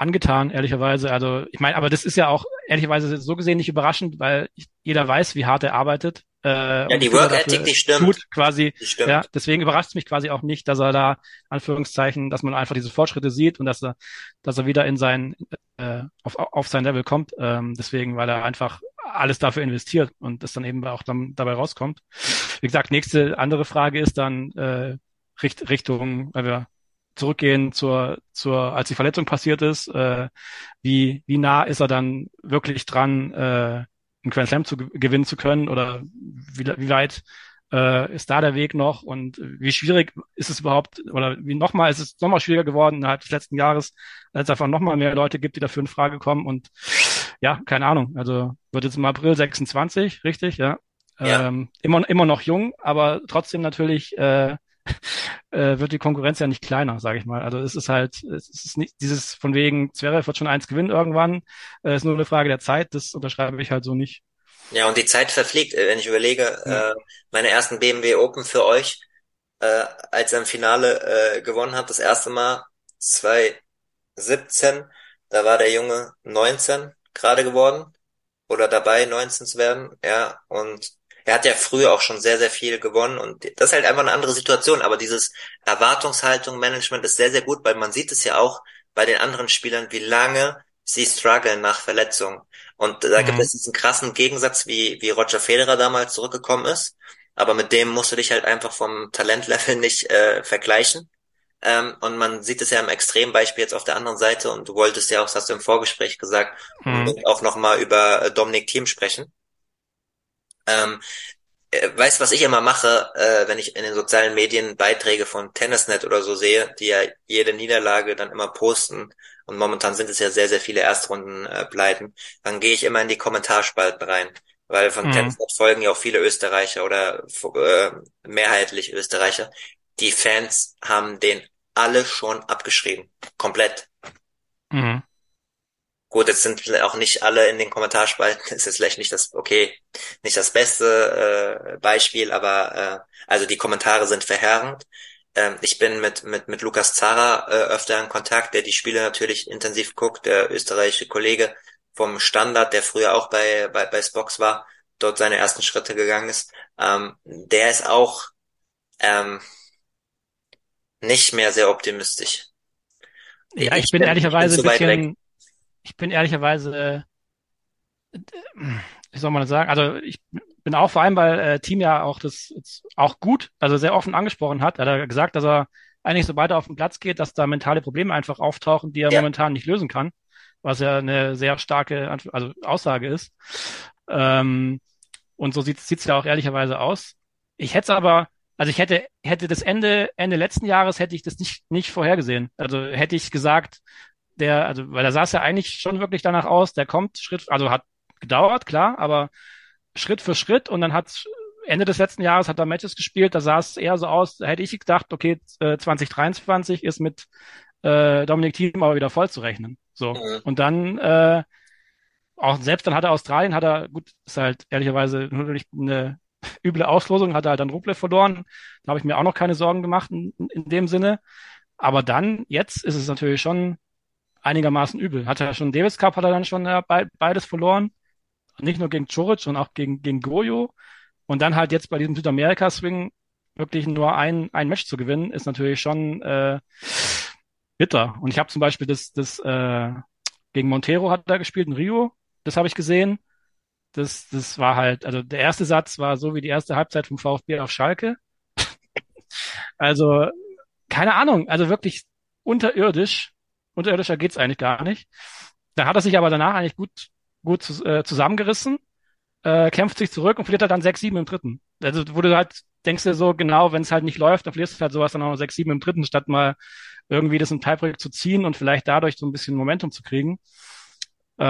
angetan, ehrlicherweise. Also ich meine, aber das ist ja auch ehrlicherweise so gesehen nicht überraschend, weil jeder weiß, wie hart er arbeitet. Äh, ja, die Work Ethic, die stimmt. Tut, quasi. Die stimmt. Ja, deswegen überrascht es mich quasi auch nicht, dass er da Anführungszeichen, dass man einfach diese Fortschritte sieht und dass er, dass er wieder in sein äh, auf, auf sein Level kommt. Ähm, deswegen, weil er einfach alles dafür investiert und das dann eben auch dann dabei rauskommt. Wie gesagt, nächste andere Frage ist dann äh, Richt, Richtung, weil wir zurückgehen zur, zur, als die Verletzung passiert ist, äh, wie, wie nah ist er dann wirklich dran, äh, einen Grand Slam zu gewinnen zu können? Oder wie, wie weit äh, ist da der Weg noch? Und wie schwierig ist es überhaupt oder wie nochmal ist es nochmal schwieriger geworden innerhalb des letzten Jahres, als es einfach nochmal mehr Leute gibt, die dafür in Frage kommen? Und ja, keine Ahnung, also wird jetzt im April 26, richtig, ja. ja. Ähm, immer, immer noch jung, aber trotzdem natürlich äh, äh, wird die Konkurrenz ja nicht kleiner, sage ich mal. Also es ist halt, es ist nicht dieses von wegen, Zverev wird schon eins gewinnen irgendwann, äh, ist nur eine Frage der Zeit, das unterschreibe ich halt so nicht. Ja, und die Zeit verfliegt, äh, wenn ich überlege, ja. äh, meine ersten BMW Open für euch, äh, als er im Finale äh, gewonnen hat, das erste Mal 2017, da war der Junge 19 gerade geworden oder dabei 19 zu werden, ja, und er hat ja früher auch schon sehr, sehr viel gewonnen und das ist halt einfach eine andere Situation, aber dieses Erwartungshaltung, Management ist sehr, sehr gut, weil man sieht es ja auch bei den anderen Spielern, wie lange sie strugglen nach Verletzungen. Und da mhm. gibt es diesen krassen Gegensatz, wie, wie Roger Federer damals zurückgekommen ist. Aber mit dem musst du dich halt einfach vom Talentlevel nicht äh, vergleichen. Ähm, und man sieht es ja im Extrembeispiel jetzt auf der anderen Seite und du wolltest ja auch, das hast du im Vorgespräch gesagt, mhm. auch nochmal über äh, Dominik Thiem sprechen. Ähm, äh, weißt was ich immer mache, äh, wenn ich in den sozialen Medien Beiträge von Tennisnet oder so sehe, die ja jede Niederlage dann immer posten und momentan sind es ja sehr, sehr viele Erstrunden äh, bleiben, dann gehe ich immer in die Kommentarspalten rein. Weil von mhm. Tennisnet folgen ja auch viele Österreicher oder äh, mehrheitlich Österreicher. Die Fans haben den alle schon abgeschrieben. Komplett. Mhm. Gut, jetzt sind auch nicht alle in den Kommentarspalten, ist jetzt vielleicht nicht das, okay, nicht das beste äh, Beispiel, aber äh, also die Kommentare sind verheerend. Ähm, ich bin mit, mit, mit Lukas Zara äh, öfter in Kontakt, der die Spiele natürlich intensiv guckt, der österreichische Kollege vom Standard, der früher auch bei, bei, bei Spox war, dort seine ersten Schritte gegangen ist. Ähm, der ist auch ähm, nicht mehr sehr optimistisch. Ja, ich, ich bin, bin ehrlicherweise ein bisschen, ich bin ehrlicherweise, äh, wie soll man das sagen? Also ich bin auch vor allem, weil äh, Team ja auch das auch gut, also sehr offen angesprochen hat. Er hat gesagt, dass er eigentlich sobald er auf den Platz geht, dass da mentale Probleme einfach auftauchen, die er ja. momentan nicht lösen kann, was ja eine sehr starke also Aussage ist. Ähm, und so sieht es ja auch ehrlicherweise aus. Ich hätte aber, also ich hätte, hätte das Ende, Ende letzten Jahres hätte ich das nicht, nicht vorhergesehen. Also hätte ich gesagt, der, also, weil da sah es ja eigentlich schon wirklich danach aus, der kommt Schritt, also hat gedauert, klar, aber Schritt für Schritt und dann hat Ende des letzten Jahres hat er Matches gespielt, da sah es eher so aus, da hätte ich gedacht, okay, 2023 äh, ist mit äh, Dominik Thiem aber wieder voll zu rechnen. So. Mhm. Und dann, äh, auch selbst dann hat er Australien, hat er, gut, ist halt ehrlicherweise natürlich eine üble Auslosung, hat er halt dann Rublev verloren. Da habe ich mir auch noch keine Sorgen gemacht in, in dem Sinne. Aber dann, jetzt ist es natürlich schon einigermaßen übel. Hat er schon Davis Cup, hat er dann schon äh, beides verloren. Nicht nur gegen Choric, sondern auch gegen, gegen Goyo. Und dann halt jetzt bei diesem Südamerika-Swing wirklich nur ein, ein Match zu gewinnen, ist natürlich schon äh, bitter. Und ich habe zum Beispiel das, das äh, gegen Montero hat er gespielt in Rio. Das habe ich gesehen. Das, das war halt, also der erste Satz war so wie die erste Halbzeit vom VfB auf Schalke. also, keine Ahnung, also wirklich unterirdisch unterirdischer geht's eigentlich gar nicht. Da hat er sich aber danach eigentlich gut, gut äh, zusammengerissen, äh, kämpft sich zurück und verliert halt dann 6-7 im dritten. Also wo du halt denkst du so, genau, wenn es halt nicht läuft, dann verlierst du halt sowas dann auch 6-7 im dritten, statt mal irgendwie das im Tiebreak zu ziehen und vielleicht dadurch so ein bisschen Momentum zu kriegen. Äh,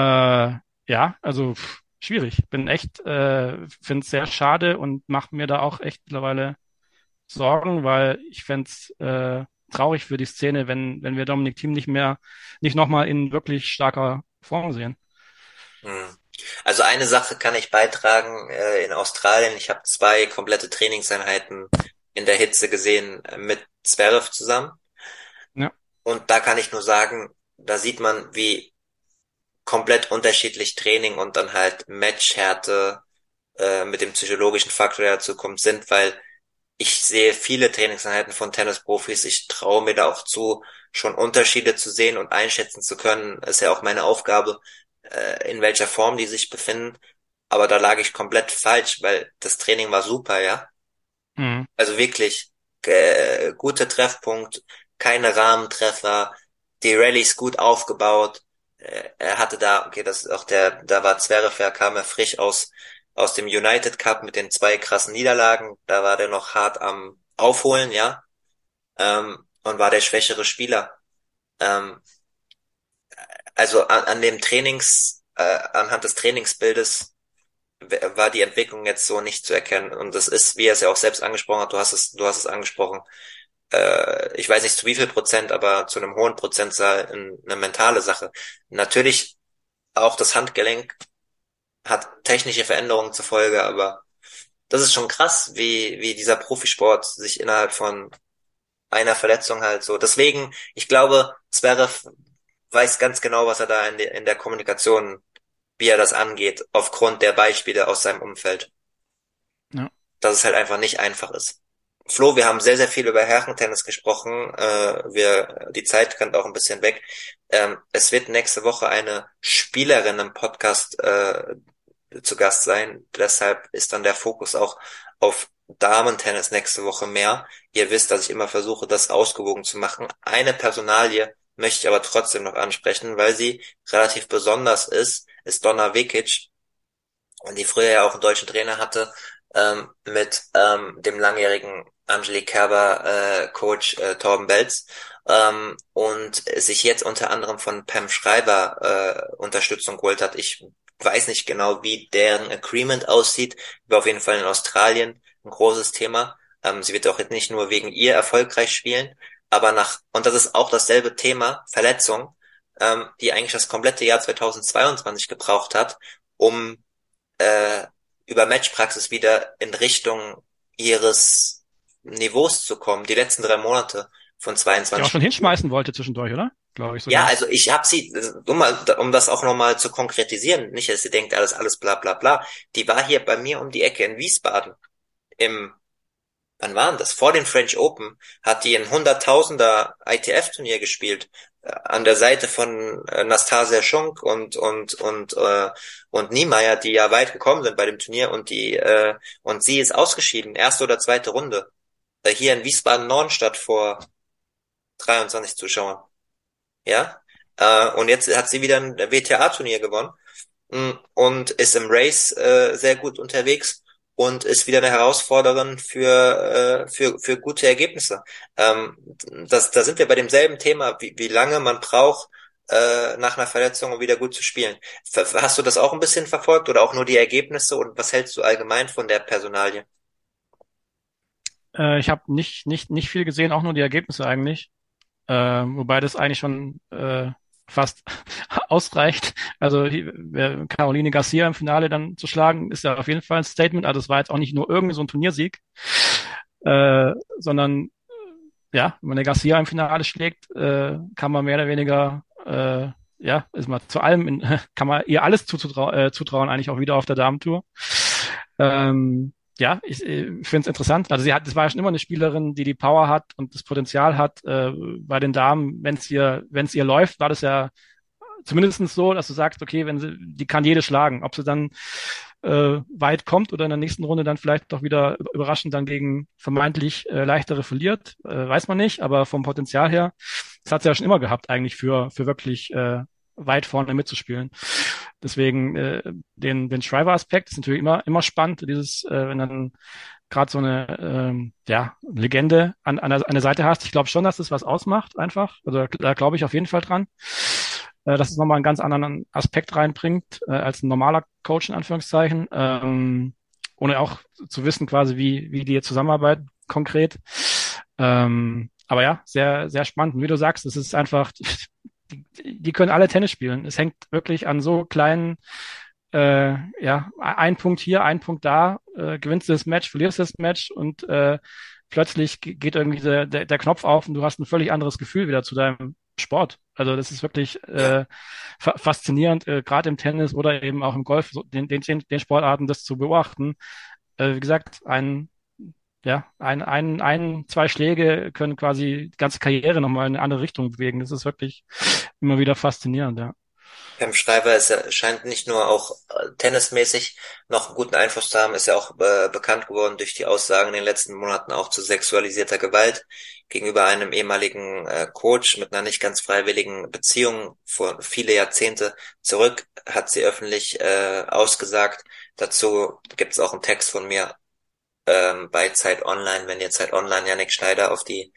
ja, also pff, schwierig. Bin echt, äh, finde es sehr schade und mache mir da auch echt mittlerweile Sorgen, weil ich fände äh, traurig für die Szene, wenn, wenn wir Dominik Thiem nicht mehr, nicht nochmal in wirklich starker Form sehen. Hm. Also eine Sache kann ich beitragen äh, in Australien. Ich habe zwei komplette Trainingseinheiten in der Hitze gesehen äh, mit Zverev zusammen. Ja. Und da kann ich nur sagen, da sieht man, wie komplett unterschiedlich Training und dann halt Matchhärte äh, mit dem psychologischen Faktor, der dazu kommt, sind, weil ich sehe viele Trainingseinheiten von Tennisprofis. Ich traue mir da auch zu, schon Unterschiede zu sehen und einschätzen zu können. Ist ja auch meine Aufgabe, äh, in welcher Form die sich befinden. Aber da lag ich komplett falsch, weil das Training war super, ja. Mhm. Also wirklich äh, guter Treffpunkt, keine Rahmentreffer, die Rallyes gut aufgebaut. Äh, er hatte da, okay, das ist auch der, da war Zverev, kam er frisch aus aus dem United Cup mit den zwei krassen Niederlagen. Da war der noch hart am Aufholen, ja. Ähm, und war der schwächere Spieler. Ähm, also an, an dem Trainings, äh, anhand des Trainingsbildes war die Entwicklung jetzt so nicht zu erkennen. Und das ist, wie er es ja auch selbst angesprochen hat, du hast es, du hast es angesprochen, äh, ich weiß nicht zu wie viel Prozent, aber zu einem hohen Prozentzahl eine mentale Sache. Natürlich auch das Handgelenk hat technische Veränderungen zur Folge, aber das ist schon krass, wie, wie dieser Profisport sich innerhalb von einer Verletzung halt so. Deswegen, ich glaube, Zverev weiß ganz genau, was er da in, de, in der Kommunikation, wie er das angeht, aufgrund der Beispiele aus seinem Umfeld. Ja. Dass es halt einfach nicht einfach ist. Flo, wir haben sehr, sehr viel über Herrentennis gesprochen. Äh, wir, die Zeit kann auch ein bisschen weg. Ähm, es wird nächste Woche eine Spielerin im Podcast äh, zu Gast sein. Deshalb ist dann der Fokus auch auf Damen-Tennis nächste Woche mehr. Ihr wisst, dass ich immer versuche, das ausgewogen zu machen. Eine Personalie möchte ich aber trotzdem noch ansprechen, weil sie relativ besonders ist, ist Donna Vekic, die früher ja auch einen deutschen Trainer hatte, ähm, mit ähm, dem langjährigen Angelique Kerber äh, Coach äh, Torben Belz ähm, und sich jetzt unter anderem von Pam Schreiber äh, Unterstützung geholt hat. Ich weiß nicht genau, wie deren Agreement aussieht, war auf jeden Fall in Australien ein großes Thema. Ähm, sie wird auch jetzt nicht nur wegen ihr erfolgreich spielen, aber nach, und das ist auch dasselbe Thema, Verletzung, ähm, die eigentlich das komplette Jahr 2022 gebraucht hat, um äh, über Matchpraxis wieder in Richtung ihres Niveaus zu kommen, die letzten drei Monate von 22. Die auch schon hinschmeißen wollte zwischendurch, oder? Glaube ich sogar. Ja, also ich habe sie, um, mal, um das auch nochmal zu konkretisieren, nicht, dass sie denkt, alles, alles bla bla bla. Die war hier bei mir um die Ecke in Wiesbaden im, wann waren das? Vor den French Open hat die ein Hunderttausender ITF-Turnier gespielt äh, an der Seite von äh, Nastasia Schunk und und und äh, und Niemeyer, die ja weit gekommen sind bei dem Turnier und die äh, und sie ist ausgeschieden, erste oder zweite Runde. Äh, hier in Wiesbaden Nordenstadt vor 23 Zuschauern. Ja? Äh, und jetzt hat sie wieder ein WTA-Turnier gewonnen mm, und ist im Race äh, sehr gut unterwegs und ist wieder eine Herausforderin für, äh, für, für gute Ergebnisse. Ähm, das, da sind wir bei demselben Thema, wie, wie lange man braucht, äh, nach einer Verletzung, um wieder gut zu spielen. Hast du das auch ein bisschen verfolgt oder auch nur die Ergebnisse und was hältst du allgemein von der Personalie? Äh, ich habe nicht, nicht, nicht viel gesehen, auch nur die Ergebnisse eigentlich. Äh, wobei das eigentlich schon äh, fast ausreicht. Also Caroline Garcia im Finale dann zu schlagen, ist ja auf jeden Fall ein Statement. Also es war jetzt auch nicht nur irgendwie so ein Turniersieg, äh, sondern ja, wenn man eine Garcia im Finale schlägt, äh, kann man mehr oder weniger äh, ja, ist mal zu allem, in, kann man ihr alles zuzutrauen, äh, zutrauen, eigentlich auch wieder auf der Damentour. Ähm, ja, ich, ich äh, finde es interessant. Also sie hat, das war ja schon immer eine Spielerin, die die Power hat und das Potenzial hat. Äh, bei den Damen, wenn es ihr, wenn es ihr läuft, war das ja zumindest so, dass du sagst, okay, wenn sie, die kann jede schlagen. Ob sie dann äh, weit kommt oder in der nächsten Runde dann vielleicht doch wieder überraschend dann gegen vermeintlich äh, leichtere verliert, äh, weiß man nicht. Aber vom Potenzial her, das hat sie ja schon immer gehabt eigentlich für für wirklich äh, weit vorne mitzuspielen. Deswegen äh, den, den Schreiber-Aspekt ist natürlich immer, immer spannend, dieses, äh, wenn dann gerade so eine ähm, ja, Legende an, an, der, an der Seite hast. Ich glaube schon, dass das was ausmacht, einfach. Also da glaube ich auf jeden Fall dran. Äh, dass es nochmal einen ganz anderen Aspekt reinbringt, äh, als ein normaler Coach in Anführungszeichen. Ähm, ohne auch zu wissen, quasi, wie, wie die zusammenarbeiten konkret. Ähm, aber ja, sehr, sehr spannend. Und wie du sagst, es ist einfach, die, die können alle Tennis spielen. Es hängt wirklich an so kleinen, äh, ja, ein Punkt hier, ein Punkt da, äh, gewinnst du das Match, verlierst du das Match und äh, plötzlich geht irgendwie der, der, der Knopf auf und du hast ein völlig anderes Gefühl wieder zu deinem Sport. Also das ist wirklich äh, fa faszinierend, äh, gerade im Tennis oder eben auch im Golf, so, den, den, den Sportarten das zu beobachten. Äh, wie gesagt, ein ja, ein, ein, ein, zwei Schläge können quasi die ganze Karriere nochmal in eine andere Richtung bewegen. Das ist wirklich immer wieder faszinierend, ja. Pam Schreiber ist, scheint nicht nur auch äh, tennismäßig noch einen guten Einfluss zu haben, ist ja auch äh, bekannt geworden durch die Aussagen in den letzten Monaten auch zu sexualisierter Gewalt gegenüber einem ehemaligen äh, Coach mit einer nicht ganz freiwilligen Beziehung vor viele Jahrzehnte zurück, hat sie öffentlich äh, ausgesagt. Dazu gibt es auch einen Text von mir ähm, bei Zeit Online, wenn ihr Zeit Online Janik Schneider auf die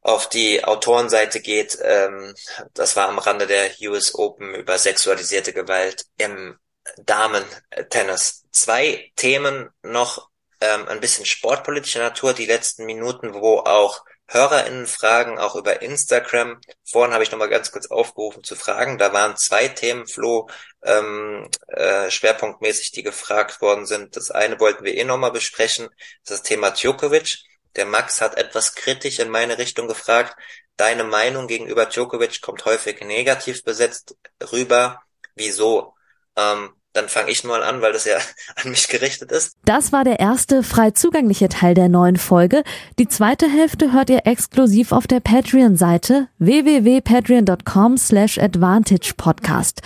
auf die Autorenseite geht, ähm, das war am Rande der US Open über sexualisierte Gewalt im Damen-Tennis. Zwei Themen noch ähm, ein bisschen sportpolitischer Natur, die letzten Minuten, wo auch HörerInnen-Fragen auch über Instagram. Vorhin habe ich nochmal ganz kurz aufgerufen zu fragen. Da waren zwei Themen, Flo, ähm, äh, schwerpunktmäßig, die gefragt worden sind. Das eine wollten wir eh nochmal besprechen, das, das Thema Djokovic. Der Max hat etwas kritisch in meine Richtung gefragt. Deine Meinung gegenüber Djokovic kommt häufig negativ besetzt rüber. Wieso? Ähm, dann fange ich mal an, weil das ja an mich gerichtet ist. Das war der erste frei zugängliche Teil der neuen Folge. Die zweite Hälfte hört ihr exklusiv auf der Patreon-Seite www.patreon.com slash advantagepodcast.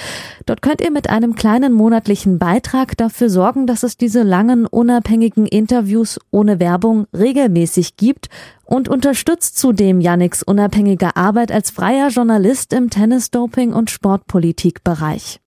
Dort könnt ihr mit einem kleinen monatlichen Beitrag dafür sorgen, dass es diese langen, unabhängigen Interviews ohne Werbung regelmäßig gibt und unterstützt zudem Yannicks unabhängige Arbeit als freier Journalist im Tennis-Doping- und Sportpolitikbereich.